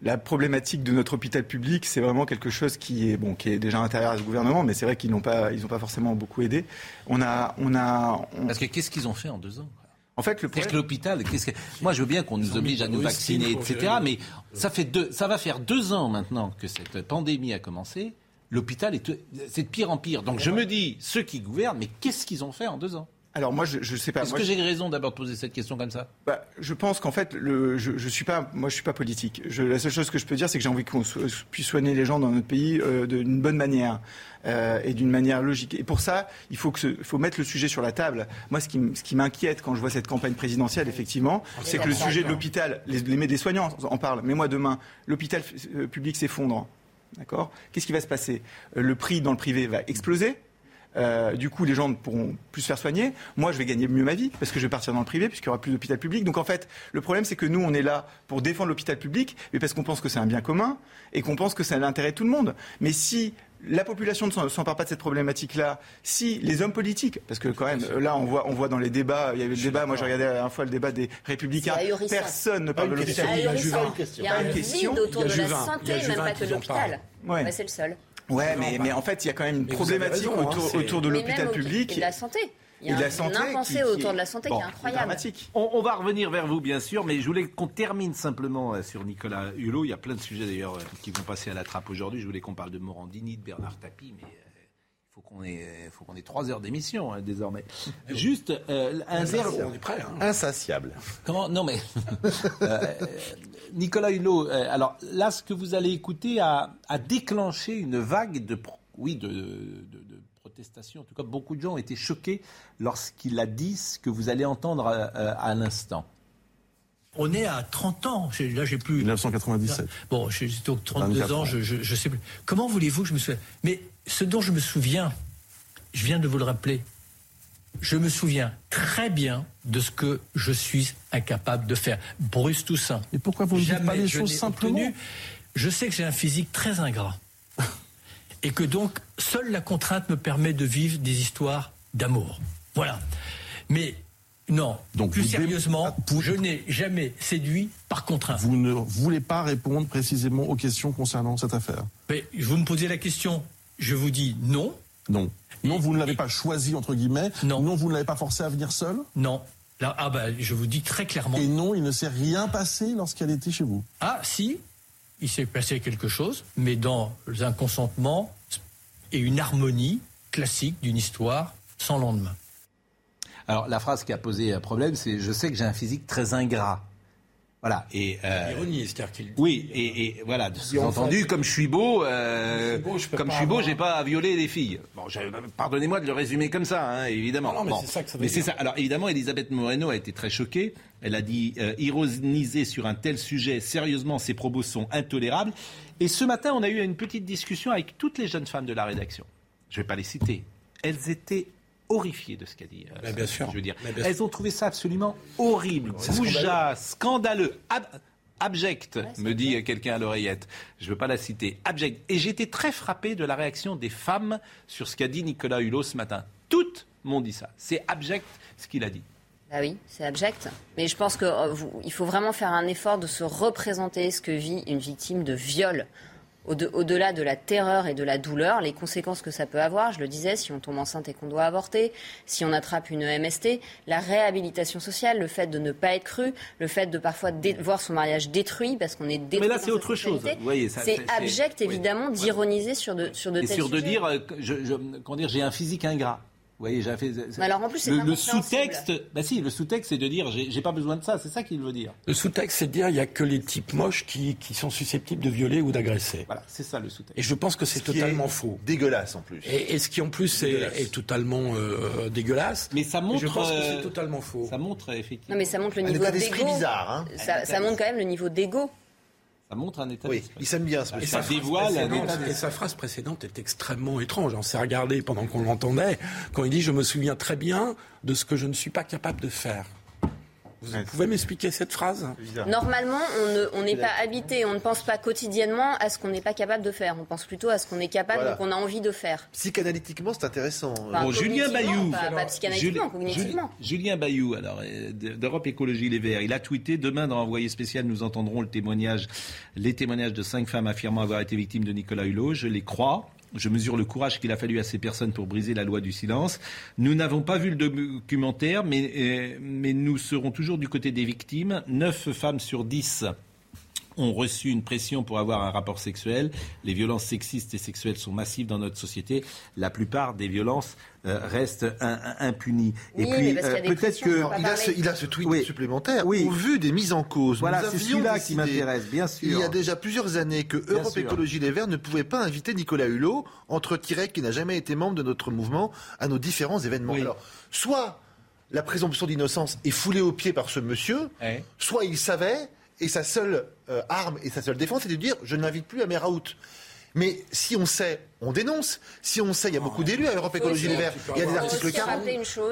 la problématique de notre hôpital public, c'est vraiment quelque chose qui est, bon, qui est déjà intérieur à ce gouvernement, mais c'est vrai qu'ils n'ont pas, ils pas forcément beaucoup aidé. On a, on a, Parce que qu'est-ce qu'ils ont fait en deux ans En fait, le problème... que l'hôpital, qu'est-ce que... moi je veux bien qu'on nous oblige à nous vacciner, etc. Mais ça fait deux, ça va faire deux ans maintenant que cette pandémie a commencé. L'hôpital est, c'est de pire en pire. Donc je me dis, ceux qui gouvernent, mais qu'est-ce qu'ils ont fait en deux ans? Alors moi, je, je sais pas. Est-ce que j'ai raison d'abord de poser cette question comme ça? Bah, Je pense qu'en fait, le, je, je suis pas, moi, je suis pas politique. Je, la seule chose que je peux dire, c'est que j'ai envie qu'on puisse soigner les gens dans notre pays euh, d'une bonne manière. Euh, et d'une manière logique. Et pour ça, il faut, que faut mettre le sujet sur la table. Moi, ce qui, ce qui m'inquiète quand je vois cette campagne présidentielle, effectivement, c'est que le sujet de l'hôpital, les, les médecins soignants en parlent, mais moi, demain, l'hôpital euh, public s'effondre. D'accord? Qu'est-ce qui va se passer? Euh, Le prix dans le privé va exploser. Euh, du coup, les gens ne pourront plus se faire soigner. Moi, je vais gagner mieux ma vie parce que je vais partir dans le privé puisqu'il n'y aura plus d'hôpital public. Donc, en fait, le problème, c'est que nous, on est là pour défendre l'hôpital public, mais parce qu'on pense que c'est un bien commun et qu'on pense que c'est l'intérêt de tout le monde. Mais si la population ne s'empare pas de cette problématique-là. Si les hommes politiques, parce que quand même, là, on voit, on voit dans les débats, il y avait le débat, moi j'ai regardé la dernière fois le débat des Républicains, personne ne parle de l'hôpital. Il y a un vide autour de la santé, même pas que l'hôpital. C'est le seul. Ouais, mais, mais en fait, il y a quand même une problématique autour, hein, autour de l'hôpital public. Et de la santé. Il y a une impensée autour de la santé qui est incroyable. On, on, va revenir vers vous, bien sûr, mais je voulais qu'on termine simplement euh, sur Nicolas Hulot. Il y a plein de sujets d'ailleurs euh, qui vont passer à la trappe aujourd'hui. Je voulais qu'on parle de Morandini, de Bernard Tapie, mais euh, qu'on ait, faut qu'on ait trois heures d'émission hein, désormais. Juste un verre. On est prêt. Hein. Insatiable. Comment? Non, mais Nicolas Hulot. alors là, ce que vous allez écouter a, a déclenché une vague de, oui, de, de en tout cas, beaucoup de gens ont été choqués lorsqu'il a dit ce que vous allez entendre à, euh, à l'instant. On est à 30 ans. Là, j'ai plus. 1997. Bon, j'ai 32 ans, je, je, sais plus. Comment voulez-vous que je me souvienne? Mais ce dont je me souviens, je viens de vous le rappeler. Je me souviens très bien de ce que je suis incapable de faire. Bruce Toussaint. Et pourquoi vous ne dites pas les choses simplement Je sais que j'ai un physique très ingrat et que donc seule la contrainte me permet de vivre des histoires d'amour. Voilà. Mais non, donc plus sérieusement, ah, je n'ai jamais séduit par contrainte. Vous ne voulez pas répondre précisément aux questions concernant cette affaire? Mais vous me posez la question, je vous dis non. Non. Non, vous ne l'avez pas choisi, entre guillemets. Non. Non, vous ne l'avez pas forcé à venir seul Non. Là, ah bah, je vous dis très clairement. Et non, il ne s'est rien passé lorsqu'elle était chez vous Ah, si, il s'est passé quelque chose, mais dans un consentement et une harmonie classique d'une histoire sans lendemain. Alors la phrase qui a posé un problème, c'est je sais que j'ai un physique très ingrat. Voilà. Et euh, ironie, c'est-à-dire qu'il. Oui, et, et voilà, entendu, comme je suis beau, euh, comme je suis beau, j'ai pas à violer les filles. Bon, pardonnez-moi de le résumer comme ça, hein, évidemment. Non, mais c'est ça que ça veut Mais c'est ça. Alors évidemment, Elisabeth Moreno a été très choquée. Elle a dit euh, ironiser sur un tel sujet, sérieusement, ces propos sont intolérables. Et ce matin, on a eu une petite discussion avec toutes les jeunes femmes de la rédaction. Je ne vais pas les citer. Elles étaient horrifiées de ce qu'a dit. Euh, bien sûr. Je veux dire. Elles ont trouvé ça absolument horrible, bougeat, scandaleux, abject, me dit quelqu'un à l'oreillette. Je ne veux pas la citer. Abject. Et j'ai été très frappé de la réaction des femmes sur ce qu'a dit Nicolas Hulot ce matin. Toutes m'ont dit ça. C'est abject ce qu'il a dit. Bah oui, c'est abject. Mais je pense qu'il euh, faut vraiment faire un effort de se représenter ce que vit une victime de viol au-delà de la terreur et de la douleur, les conséquences que ça peut avoir, je le disais, si on tombe enceinte et qu'on doit avorter, si on attrape une MST, la réhabilitation sociale, le fait de ne pas être cru, le fait de parfois voir son mariage détruit parce qu'on est détruit. Mais là, c'est autre chose. C'est abject, évidemment, d'ironiser sur de, sur de et sur de dire, euh, je, je, comment dire, j'ai un physique ingrat. Vous voyez, j'ai fait. alors en plus, le, le sous-texte, bah si, le sous-texte, c'est de dire, j'ai pas besoin de ça. C'est ça qu'il veut dire. Le sous-texte, c'est de dire, il y a que les types moches qui, qui sont susceptibles de violer ou d'agresser. Voilà, c'est ça le sous-texte. Et je pense que c'est totalement faux. Dégueulasse en plus. Et, ce qui en plus est, est, totalement euh, dégueulasse. Mais ça montre. je pense que c'est euh, totalement faux. Ça montre effectivement. Non, mais ça montre le niveau d'ego. bizarre. Hein ça, ça montre quand même le niveau d'ego. Ça montre un état oui, il s'aime bien ce Et ça dévoile un état Et sa phrase précédente est extrêmement étrange. On s'est regardé pendant qu'on l'entendait, quand il dit Je me souviens très bien de ce que je ne suis pas capable de faire. Vous pouvez m'expliquer cette phrase Normalement, on n'est pas habité, on ne pense pas quotidiennement à ce qu'on n'est pas capable de faire. On pense plutôt à ce qu'on est capable et qu'on a envie de faire. Psychanalytiquement, c'est intéressant. bon, Julien Bayou. Pas, psychanalytiquement, cognitivement. Julien Bayou, alors, euh, d'Europe Écologie Les Verts, il a tweeté Demain, dans Envoyé spécial, nous entendrons le témoignage, les témoignages de cinq femmes affirmant avoir été victimes de Nicolas Hulot. Je les crois. Je mesure le courage qu'il a fallu à ces personnes pour briser la loi du silence. Nous n'avons pas vu le documentaire, mais, euh, mais nous serons toujours du côté des victimes. Neuf femmes sur dix ont reçu une pression pour avoir un rapport sexuel. Les violences sexistes et sexuelles sont massives dans notre société. La plupart des violences euh, restent impunies. et puis euh, peut-être que il a, ce, il a, ce, tweet supplémentaire. Oui. Au vu des mises en cause, voilà, c'est celui-là qui m'intéresse, bien sûr. Il y a déjà plusieurs années que Europe Écologie Les Verts ne pouvait pas inviter Nicolas Hulot, entre tirets qui n'a jamais été membre de notre mouvement, à nos différents événements. Alors, soit la présomption d'innocence est foulée au pied par ce monsieur, soit il savait et sa seule euh, arme et sa seule défense, c'est de dire je n'invite plus à mes raouts. Mais si on sait, on dénonce. Si on sait, il y a beaucoup d'élus à Europe Écologie Les Verts. Il y a des articles 40.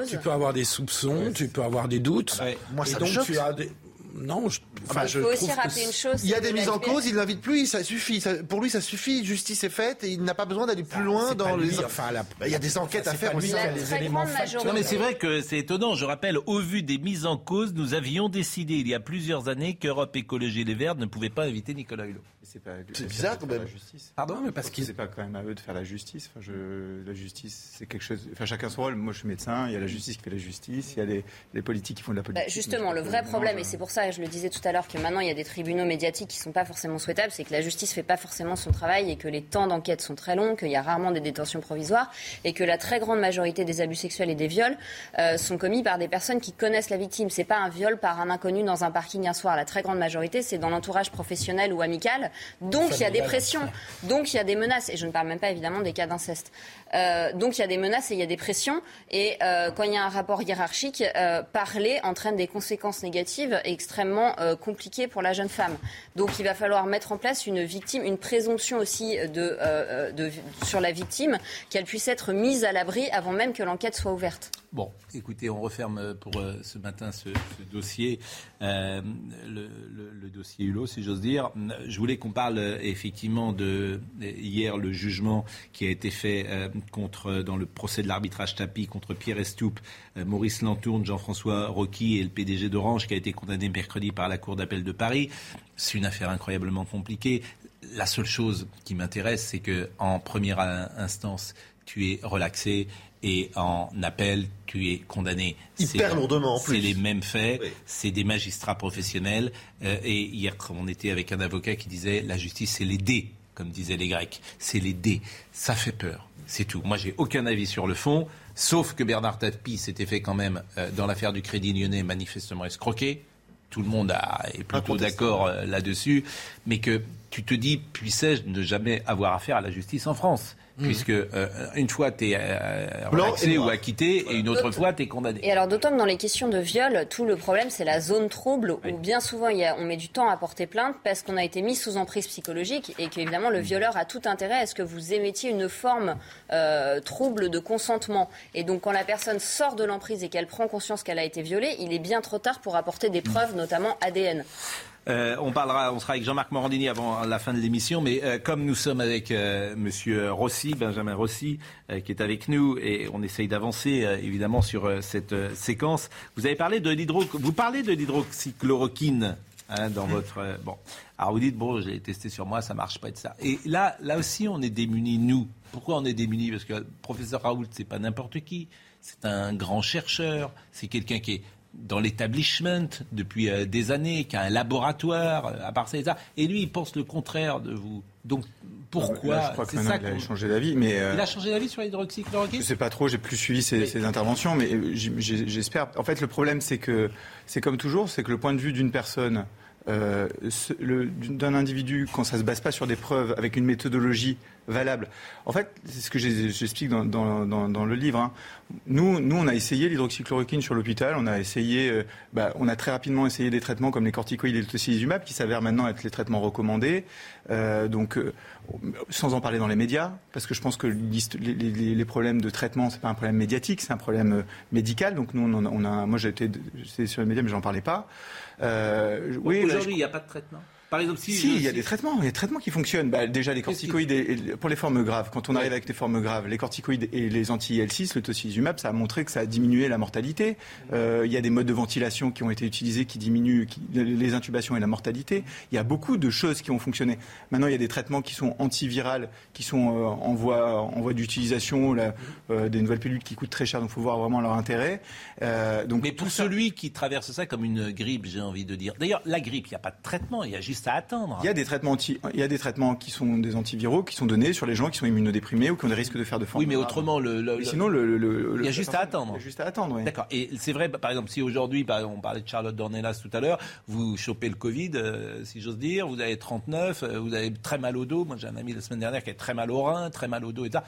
Tu peux avoir des soupçons, tu peux avoir des doutes. Moi, ça donc, tu as des non, je, enfin, il faut aussi rappeler une chose. Il y a des mises en cause, il n'invite plus, ça suffit. pour lui, ça suffit. Justice est faite et il n'a pas besoin d'aller plus loin dans les. Enfin, bah, il y a des enquêtes à faire aussi. Les éléments non, mais c'est vrai que c'est étonnant. Je rappelle, au vu des mises en cause, nous avions décidé il y a plusieurs années qu'Europe Écologie Les Verts ne pouvait pas inviter Nicolas Hulot. C'est bizarre quand même. La justice. Pardon, mais parce que c'est pas quand même à eux de faire la justice. Enfin, je, la justice, c'est quelque chose. Enfin, chacun son rôle. Moi, je suis médecin. Il y a la justice qui fait la justice. Il y a les, politiques qui font de la bah, politique. justement, le vrai problème, et c'est pour ça, je le disais tout à l'heure, que maintenant il y a des tribunaux médiatiques qui sont pas forcément souhaitables, c'est que la justice fait pas forcément son travail et que les temps d'enquête sont très longs, qu'il y a rarement des détentions provisoires et que la très grande majorité des abus sexuels et des viols euh, sont commis par des personnes qui connaissent la victime. C'est pas un viol par un inconnu dans un parking un soir. La très grande majorité, c'est dans l'entourage professionnel ou amical. Donc il y a des pressions, donc il y a des menaces. Et je ne parle même pas évidemment des cas d'inceste. Euh, donc il y a des menaces et il y a des pressions. Et euh, quand il y a un rapport hiérarchique, euh, parler entraîne des conséquences négatives extrêmement compliquées pour la jeune femme. Donc il va falloir mettre en place une victime, une présomption aussi de, sur la victime, qu'elle puisse être mise à l'abri avant même que l'enquête soit ouverte. Bon, écoutez, on referme pour ce matin ce, dossier, le, dossier Hulot, si j'ose dire. Je voulais qu'on parle effectivement de hier le jugement qui a été fait contre, dans le procès de l'arbitrage tapis contre Pierre Estoup, euh, Maurice Lantourne, Jean-François Rocky et le PDG d'Orange qui a été condamné mercredi par la Cour d'appel de Paris. C'est une affaire incroyablement compliquée. La seule chose qui m'intéresse, c'est que en première instance, tu es relaxé et en appel, tu es condamné. Hyper lourdement en plus. C'est les mêmes faits, c'est des magistrats professionnels. Euh, et hier, on était avec un avocat qui disait la justice, c'est les dés, comme disaient les Grecs. C'est les dés. Ça fait peur. C'est tout. Moi, j'ai aucun avis sur le fond, sauf que Bernard Tapie s'était fait quand même, euh, dans l'affaire du Crédit Lyonnais, manifestement escroquer. Tout le monde est plutôt d'accord euh, là-dessus. Mais que tu te dis, puissais-je ne jamais avoir affaire à la justice en France Mhm. puisque euh, une fois tu es euh, relaxé ou acquitté et une autre fois tu es condamné. Et alors d'autant que dans les questions de viol, tout le problème c'est la zone trouble où bien souvent il y a, on met du temps à porter plainte parce qu'on a été mis sous emprise psychologique et qu'évidemment le violeur a tout intérêt à ce que vous émettiez une forme euh, trouble de consentement. Et donc quand la personne sort de l'emprise et qu'elle prend conscience qu'elle a été violée, il est bien trop tard pour apporter des preuves, notamment ADN. Euh, on parlera, on sera avec Jean-Marc Morandini avant la fin de l'émission, mais euh, comme nous sommes avec euh, Monsieur Rossi, Benjamin Rossi, qui est avec nous, et on essaye d'avancer évidemment sur cette séquence. Vous avez parlé de l'hydro, vous parlez de l'hydroxychloroquine hein, dans votre bon. Alors vous dites bon, j'ai testé sur moi, ça marche pas de ça. Et là, là aussi, on est démunis nous. Pourquoi on est démunis? Parce que le professeur Raoult, c'est pas n'importe qui. C'est un grand chercheur. C'est quelqu'un qui est dans l'établissement depuis euh, des années, qui a un laboratoire, euh, à ça et lui, il pense le contraire de vous. Donc, pourquoi Je crois que ça il a changé d'avis. Mais euh, Il a changé d'avis sur l'hydroxychloroquine Je ne sais pas trop, j'ai plus suivi ses, interventions, mais j'espère. En fait, le problème, c'est que, c'est comme toujours, c'est que le point de vue d'une personne euh, d'un individu quand ça ne se base pas sur des preuves avec une méthodologie valable. En fait, c'est ce que j'explique dans, le livre. Hein. Nous, nous, on a essayé l'hydroxychloroquine sur l'hôpital. On a essayé, euh, bah, on a très rapidement essayé des traitements comme les corticoïdes et le tocilizumab, qui s'avèrent maintenant être les traitements recommandés. Euh, donc, sans en parler dans les médias, parce que je pense que les, les, problèmes de traitement, c'est pas un problème médiatique, c'est un problème médical. Donc, nous, on, a, moi, été sur les médias, mais j'en parlais pas. Euh, oui, Aujourd'hui, il n'y a pas de traitement? Par exemple, si. il y a des traitements. Il y a des traitements qui fonctionnent. Bah, déjà, les corticoïdes, pour les formes graves, quand on arrive avec des formes graves, les corticoïdes et les anti-L6, le tocilizumab, ça a montré que ça a diminué la mortalité. Euh, il y a des modes de ventilation qui ont été utilisés qui diminuent les intubations et la mortalité. Il y a beaucoup de choses qui ont fonctionné. Maintenant, il y a des traitements qui sont antivirales, qui sont euh, en voie, en voie d'utilisation, euh, des nouvelles pilules qui coûtent très cher, donc il faut voir vraiment leur intérêt. donc, Mais pour celui qui traverse ça comme une grippe, j'ai envie de dire. D'ailleurs, la grippe, il n'y a pas de traitement, il y a juste à attendre. Il y a des traitements, anti, il y a des traitements qui sont des antiviraux qui sont donnés sur les gens qui sont immunodéprimés ou qui ont des risques de faire de forme. Oui, mais autrement, le, sinon, le, il y a juste à attendre. Il y a juste à attendre. Oui. D'accord. Et c'est vrai, par exemple, si aujourd'hui, on parlait de Charlotte Dornelas tout à l'heure, vous chopez le Covid, euh, si j'ose dire, vous avez 39, euh, vous avez très mal au dos. Moi, j'ai un ami la semaine dernière qui a très mal au rein, très mal au dos et ça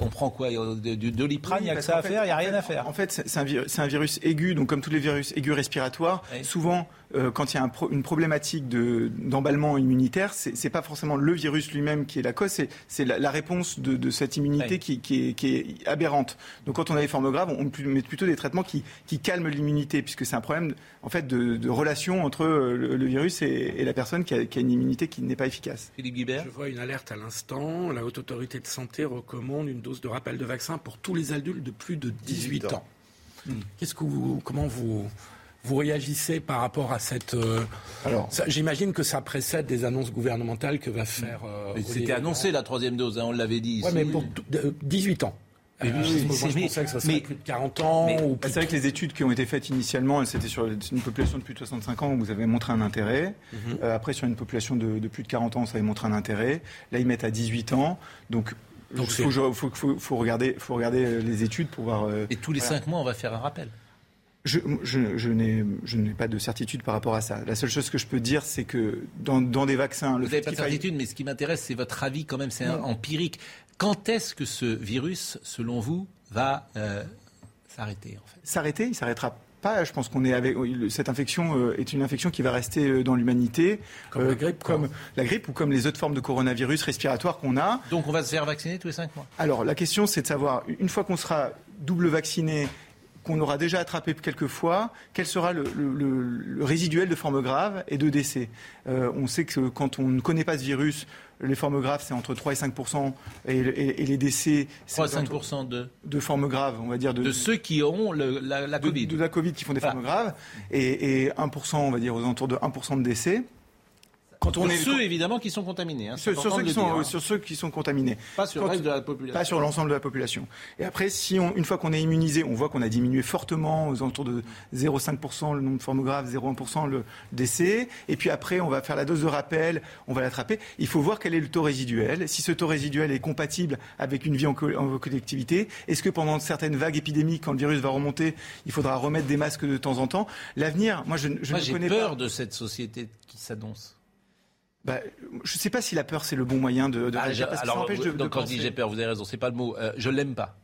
on prend quoi? Du doliprane, il n'y a que ça à faire, il n'y a rien à faire. En fait, c'est un, virus aigu, donc comme tous les virus aigus respiratoires, souvent, euh, quand il y a une problématique d'emballement immunitaire, ce n'est pas forcément le virus lui-même qui est la cause, c'est la, réponse de, cette immunité qui, est, aberrante. Donc quand on a des formes graves, on met plutôt des traitements qui, calment l'immunité, puisque c'est un problème en fait, de, relation entre le, virus et, la personne qui a, qui a une immunité qui n'est pas efficace. Philippe Guibert Je vois une alerte à l'instant. La Haute Autorité de Santé recommande une dose de rappel de vaccin pour tous les adultes de plus de 18 ans. Hmm. Qu'est-ce que vous, comment vous, vous réagissez par rapport à cette. Euh, Alors, j'imagine que ça précède des annonces gouvernementales que va faire. Euh, C'était annoncé la troisième dose, hein, on l'avait dit. Oui, mais pour 18 ans. Mais, euh, je pensais que ça serait plus de 40 ans. C'est vrai que les études qui ont été faites initialement, c'était sur une population de plus de 65 ans où vous avez montré un intérêt. Mhm. après, sur une population de, de, plus de 40 ans, ça avait montré un intérêt. Là, ils mettent à 18 ans. Donc, donc il faut, regarder, faut regarder euh, les études pour voir. Euh, Et tous les cinq mois, on va faire un rappel. Je, je, n'ai pas de certitude par rapport à ça. La seule chose que je peux dire, c'est que dans, des vaccins... Vous n'avez pas de certitude, mais ce qui m'intéresse, c'est votre avis quand même, c'est empirique. Quand est-ce que ce virus, selon vous, va euh, s'arrêter en fait? S'arrêter Il s'arrêtera je pense qu'on est avec cette infection euh, est une infection qui va rester euh, dans l'humanité, comme la grippe, comme la grippe ou comme les autres formes de coronavirus respiratoires qu'on a. Donc on va se faire vacciner tous les cinq mois? Alors la question c'est de savoir une fois qu'on sera double vacciné qu'on aura déjà attrapé quelques fois, quel sera le, résiduel de formes graves et de décès. on sait que quand on ne connaît pas ce virus, les formes graves, c'est entre 3 et 5 et, les décès, c'est 3 5 de de formes graves, on va dire de, ceux qui auront la, Covid. De, la Covid qui font des formes graves et, et 1 on va dire aux alentours de 1% de décès. Quand on est ceux évidemment qui sont contaminés. Hein, sur, ceux qui sont, hein. sur, ceux qui sont, contaminés. Pas sur de la population. Pas sur l'ensemble de la population. Et après, si on, une fois qu'on est immunisé, on voit qu'on a diminué fortement aux alentours de 0,5% le nombre de formes graves, 0,1% le décès. Et puis après, on va faire la dose de rappel, on va l'attraper. Il faut voir quel est le taux résiduel. Si ce taux résiduel est compatible avec une vie en, collectivité, est-ce que pendant certaines vagues épidémiques, quand le virus va remonter, il faudra remettre des masques de temps en temps? L'avenir, moi, je, je moi, ne connais pas. J'ai peur de cette société qui s'annonce. Bah, je ne sais pas si la peur c'est le bon moyen de, de ah, alors, de, donc quand je dis j'ai peur, vous avez raison, c'est pas le mot. Euh, je l'aime pas.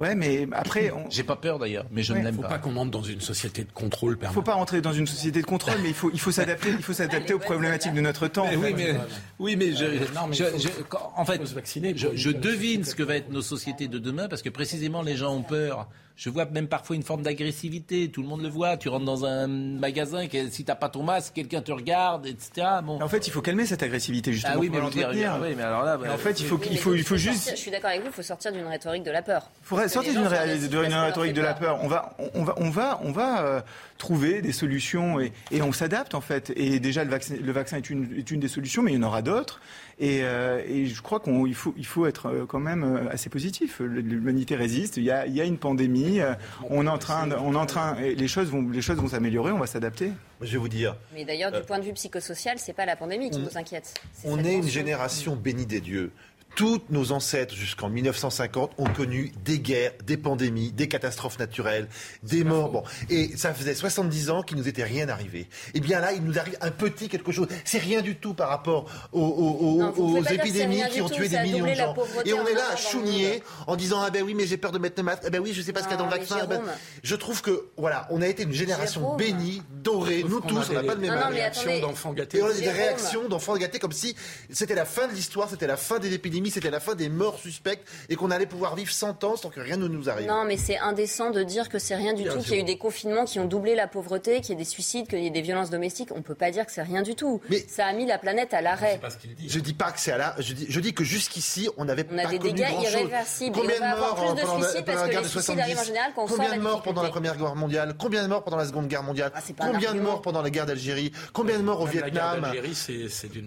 Ouais, mais après, on... j'ai pas peur d'ailleurs, mais je ne l'aime pas. Il faut pas qu'on entre dans une société de contrôle permanent. Il faut pas rentrer dans une société de contrôle, mais il faut il faut s'adapter, il faut s'adapter aux problématiques de notre temps. oui, mais, oui, mais, je, en fait, je, je devine ce que va être nos sociétés de demain parce que précisément les gens ont peur je vois même parfois une forme d'agressivité. Tout le monde le voit. Tu rentres dans un magasin, si t'as pas ton masque, quelqu'un te regarde, etc. Bon. En fait, il faut calmer cette agressivité justement. Ah oui, mais, oui, mais alors là, bah, en fait, il faut, il faut, il faut juste. Je suis d'accord avec vous. Il faut sortir d'une rhétorique de la peur. Il faut sortir d'une rhétorique de la peur. On va, on va, on va, on va euh, trouver des solutions et, et on s'adapte en fait. Et déjà, le vaccin, le vaccin est une, est une des solutions, mais il y en aura d'autres. Et, euh, et, je crois qu'il faut, il faut être euh, quand même euh, assez positif. L'humanité résiste. Il y, a, il y a une pandémie. On est en train, on est en train. Les choses vont, les choses vont s'améliorer. On va s'adapter. Je vais vous dire. Mais d'ailleurs, du point de vue psychosocial, c'est pas la pandémie qui vous inquiète. on est une génération bénie des dieux. Tous nos ancêtres jusqu'en 1950 ont connu des guerres, des pandémies, des catastrophes naturelles, des morts. Bon, et ça faisait 70 ans qu'il nous était rien arrivé. Et eh bien là, il nous arrive un petit quelque chose. C'est rien du tout par rapport aux, épidémies qui ont tué des millions de gens. Et on est là à chougner en disant ah ben oui mais j'ai peur de mettre le masque. Ah ben oui je sais pas ce qu'il y a dans le vaccin. Ben, je trouve que voilà, on a été une génération bénie, dorée. Nous tous, on n'a pas de même réaction d'enfants gâtés. Et on a des réactions d'enfants gâtés comme si c'était la fin de l'histoire, c'était la fin des épidémies pandémie, c'était la fin des morts suspectes et qu'on allait pouvoir vivre 100 ans sans que rien ne nous arrive. Non, mais c'est indécent de dire que c'est rien du tout, qu'il y a eu des confinements qui ont doublé la pauvreté, qu'il y ait des suicides, qu'il y ait des violences domestiques. On peut pas dire que c'est rien du tout. Mais ça a mis la planète à l'arrêt. Je dis pas que c'est à l'arrêt. Je dis, je dis que jusqu'ici, on avait on a des dégâts irréversibles. Combien de morts pendant, la, pendant la guerre de 70 Combien de morts pendant la Première Guerre mondiale? Combien de morts pendant la Seconde Guerre mondiale? Ah, Combien de morts pendant la guerre d'Algérie? Combien de morts au Vietnam?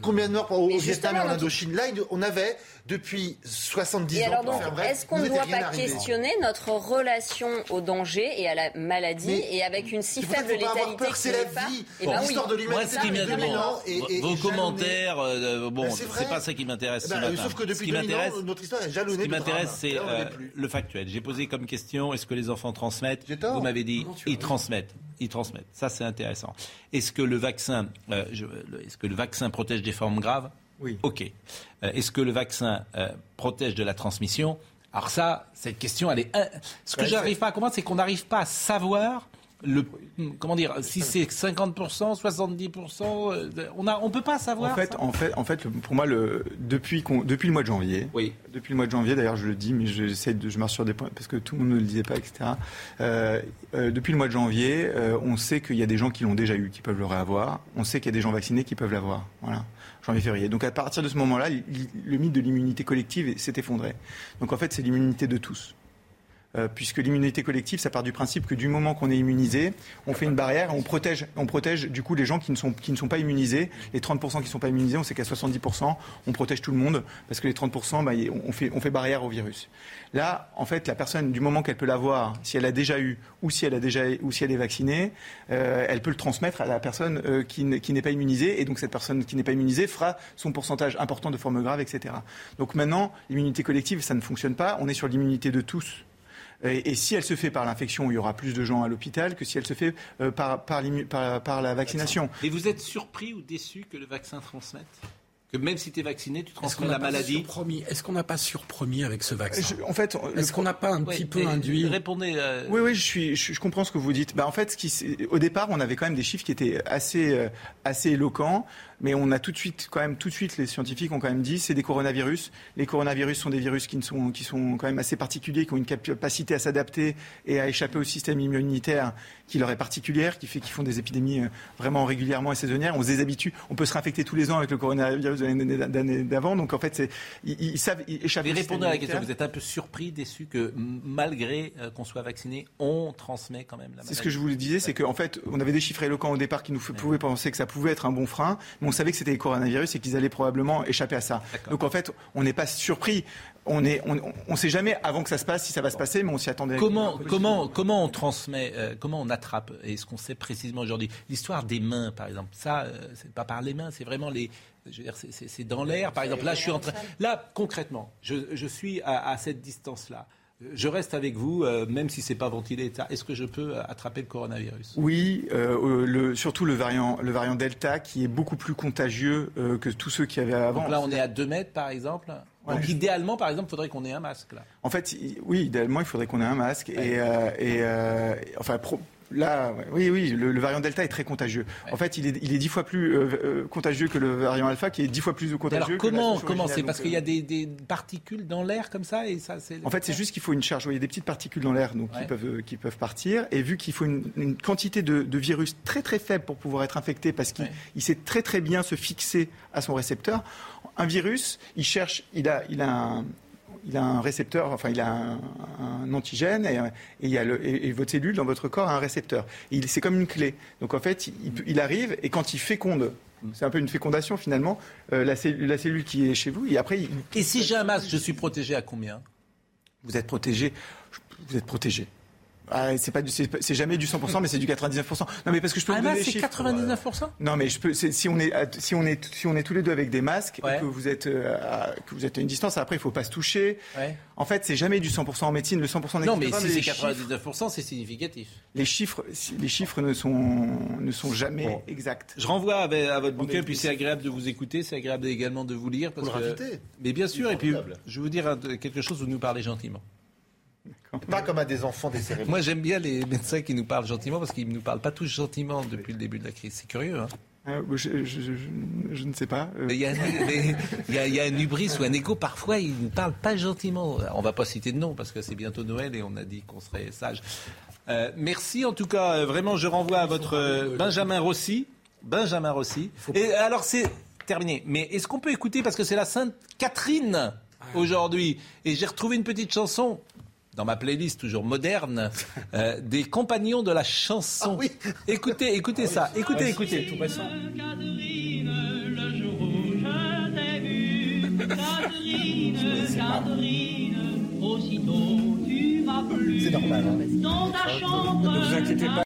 Combien de morts au Vietnam et en Indochine? Là, on avait depuis 70 et ans. Alors donc, est-ce qu'on ne doit pas questionner notre relation au danger et à la maladie et avec une si faible létalité c'est la vie, eh ben l'histoire de l'humanité et, Vos commentaires, euh, bon, ben, c'est pas ça qui m'intéresse. Eh ben, sauf que depuis 2000 ans, notre histoire est jalonnée. Ce qui m'intéresse, c'est euh, le factuel. J'ai posé comme question est-ce que les enfants transmettent Vous m'avez dit ils transmettent. Ils transmettent. Ça, c'est intéressant. Est-ce que le vaccin, euh, est-ce que le vaccin protège des formes graves oui. OK. Euh, est-ce que le vaccin euh, protège de la transmission? Alors ça, cette question, elle est... Ce que je n'arrive pas à comprendre, c'est qu'on n'arrive pas à savoir le, comment dire, si c'est 50%, 70%, on a, on peut pas savoir. En fait, en fait, en fait, pour moi, le, depuis, depuis le mois de janvier, oui. depuis le mois de janvier, d'ailleurs, je le dis, mais j'essaie de, je marche sur des points parce que tout le monde ne le disait pas, etc. Euh, depuis le mois de janvier, on sait qu'il y a des gens qui l'ont déjà eu, qui peuvent le réavoir. On sait qu'il y a des gens vaccinés qui peuvent l'avoir. Voilà janvier-février. Donc à partir de ce moment-là, le mythe de l'immunité collective s'est effondré. Donc en fait, c'est l'immunité de tous. Euh, puisque l'immunité collective, ça part du principe que du moment qu'on est immunisé, on fait une barrière, on protège, on protège du coup les gens qui ne sont, pas immunisés. Les 30% qui ne sont pas immunisés, on sait qu'à 70%, on protège tout le monde, parce que les 30%, bah, on, fait, barrière au virus. Là, en fait, la personne, du moment qu'elle peut l'avoir, si elle a déjà eu ou si elle, a déjà, ou si elle est vaccinée, euh, elle peut le transmettre à la personne euh, qui, n'est pas immunisée. Et donc, cette personne qui n'est pas immunisée fera son pourcentage important de formes graves, etc. Donc maintenant, l'immunité collective, ça ne fonctionne pas. On est sur l'immunité de tous. Et, si elle se fait par l'infection, il y aura plus de gens à l'hôpital que si elle se fait euh, par, par, par, la vaccination. Et vous êtes surpris ou déçu que le vaccin transmette? Que même si tu es vacciné, tu transmets la maladie? Est-ce qu'on n'a pas surpromis avec ce vaccin? En fait, est-ce qu'on n'a pas un petit peu induit? Répondez. Euh, oui, oui, je suis, je, comprends ce que vous dites. Bah, en fait, ce qui, au départ, on avait quand même des chiffres qui étaient assez, euh, assez éloquents. Mais on a tout de suite, quand même, tout de suite, les scientifiques ont quand même dit, c'est des coronavirus. Les coronavirus sont des virus qui, sont, qui sont quand même assez particuliers, qui ont une capacité à s'adapter et à échapper au système immunitaire qui leur est particulière, qui fait qu'ils font des épidémies euh, vraiment régulièrement et saisonnières. On se déshabitue. On peut se réinfecter tous les ans avec le coronavirus de l'année d'avant. Donc en fait, c'est, ils, savent échapper. Mais répondez à la question. Vous êtes un peu surpris, déçu que malgré euh, qu'on soit vacciné, on transmet quand même la maladie. C'est ce que je vous disais, c'est qu'en fait, on avait des chiffres éloquents au départ qui nous pouvaient penser que ça pouvait être un bon frein on savait que c'était le coronavirus et qu'ils allaient probablement échapper à ça. Donc en fait, on n'est pas surpris. On ne on, sait jamais avant que ça se passe si ça va se passer, mais on s'y attendait. Comment, comment, comment on transmet, euh, comment on attrape Est-ce qu'on sait précisément aujourd'hui? L'histoire des mains, par exemple, ça, euh, c'est pas par les mains, c'est vraiment les, je veux dire, c'est dans l'air. Par exemple, là, je suis en train, là, concrètement, je, suis à cette distance-là je reste avec vous, euh, même si c'est pas ventilé. Est-ce que je peux euh, attraper le coronavirus? Oui, euh, le, surtout le variant, le variant Delta, qui est beaucoup plus contagieux que tous ceux qui avaient avant. Donc là, on est à 2 mètres, par exemple? Donc idéalement, par exemple, il faudrait qu'on ait un masque là? En fait, oui, idéalement, il faudrait qu'on ait un masque. Et, et enfin, Là, oui, oui, le, variant Delta est très contagieux. En fait, il est, il est dix fois plus euh, euh, contagieux que le variant Alpha, qui est dix fois plus contagieux. Alors comment, comment c'est? Parce qu'il y a euh, des, particules dans l'air comme ça et ça, En fait, c'est juste qu'il faut une charge. Il y a des petites particules dans l'air, donc qui peuvent, qui peuvent partir. Et vu qu'il faut une, quantité de, virus très très faible pour pouvoir être infecté, parce qu'il sait très très bien se fixer à son récepteur. Un virus, il cherche, il a, il a un, il a un récepteur, enfin il a un, antigène et, il y a le, et, votre cellule dans votre corps a un récepteur. C'est comme une clé. Donc en fait, il, arrive et quand il féconde c'est un peu une fécondation finalement. Euh, la, cellule, la, cellule, qui est chez vous, et après. Et si j'ai un masque, je suis protégé à combien? Vous êtes protégé. Vous êtes protégé. Ah, c'est pas c'est jamais du 100%, mais c'est du 99%. Non, mais parce que je peux ah vous donner les chiffres. 99% Non, mais je peux. Si on est, si on est, si on est tous les deux avec des masques, et que vous êtes, euh, à, que vous êtes à une distance, après il faut pas se toucher. En fait, c'est jamais du 100% en médecine. Le 100% Non, mais si c'est 99%, c'est significatif. Les chiffres, les chiffres ne sont, ne sont jamais exacts. Je renvoie à, votre bouquin, puis c'est agréable de vous écouter, c'est agréable également de vous lire. Parce que, mais bien sûr, et puis je vais vous dire quelque chose, vous nous parlez gentiment. Pas comme à des enfants des Moi, j'aime bien les médecins qui nous parlent gentiment parce qu'ils ne nous parlent pas tous gentiment depuis le début de la crise. C'est curieux. Hein euh, je, ne sais pas. Il y, a, un hubris ou un écho, parfois il ne parle pas gentiment. On ne va pas citer de nom parce que c'est bientôt Noël et on a dit qu'on serait sage. merci en tout cas, vraiment je renvoie à votre Benjamin Rossi. Benjamin Rossi. Et alors c'est terminé, mais est-ce qu'on peut écouter, parce que c'est la Sainte Catherine aujourd'hui, et j'ai retrouvé une petite chanson dans ma playlist toujours moderne, euh, des compagnons de la chanson. Ah oui. Écoutez, écoutez ça, écoutez, écoutez. Tout récent. C'est normal. Hein. Ne vous inquiétez pas.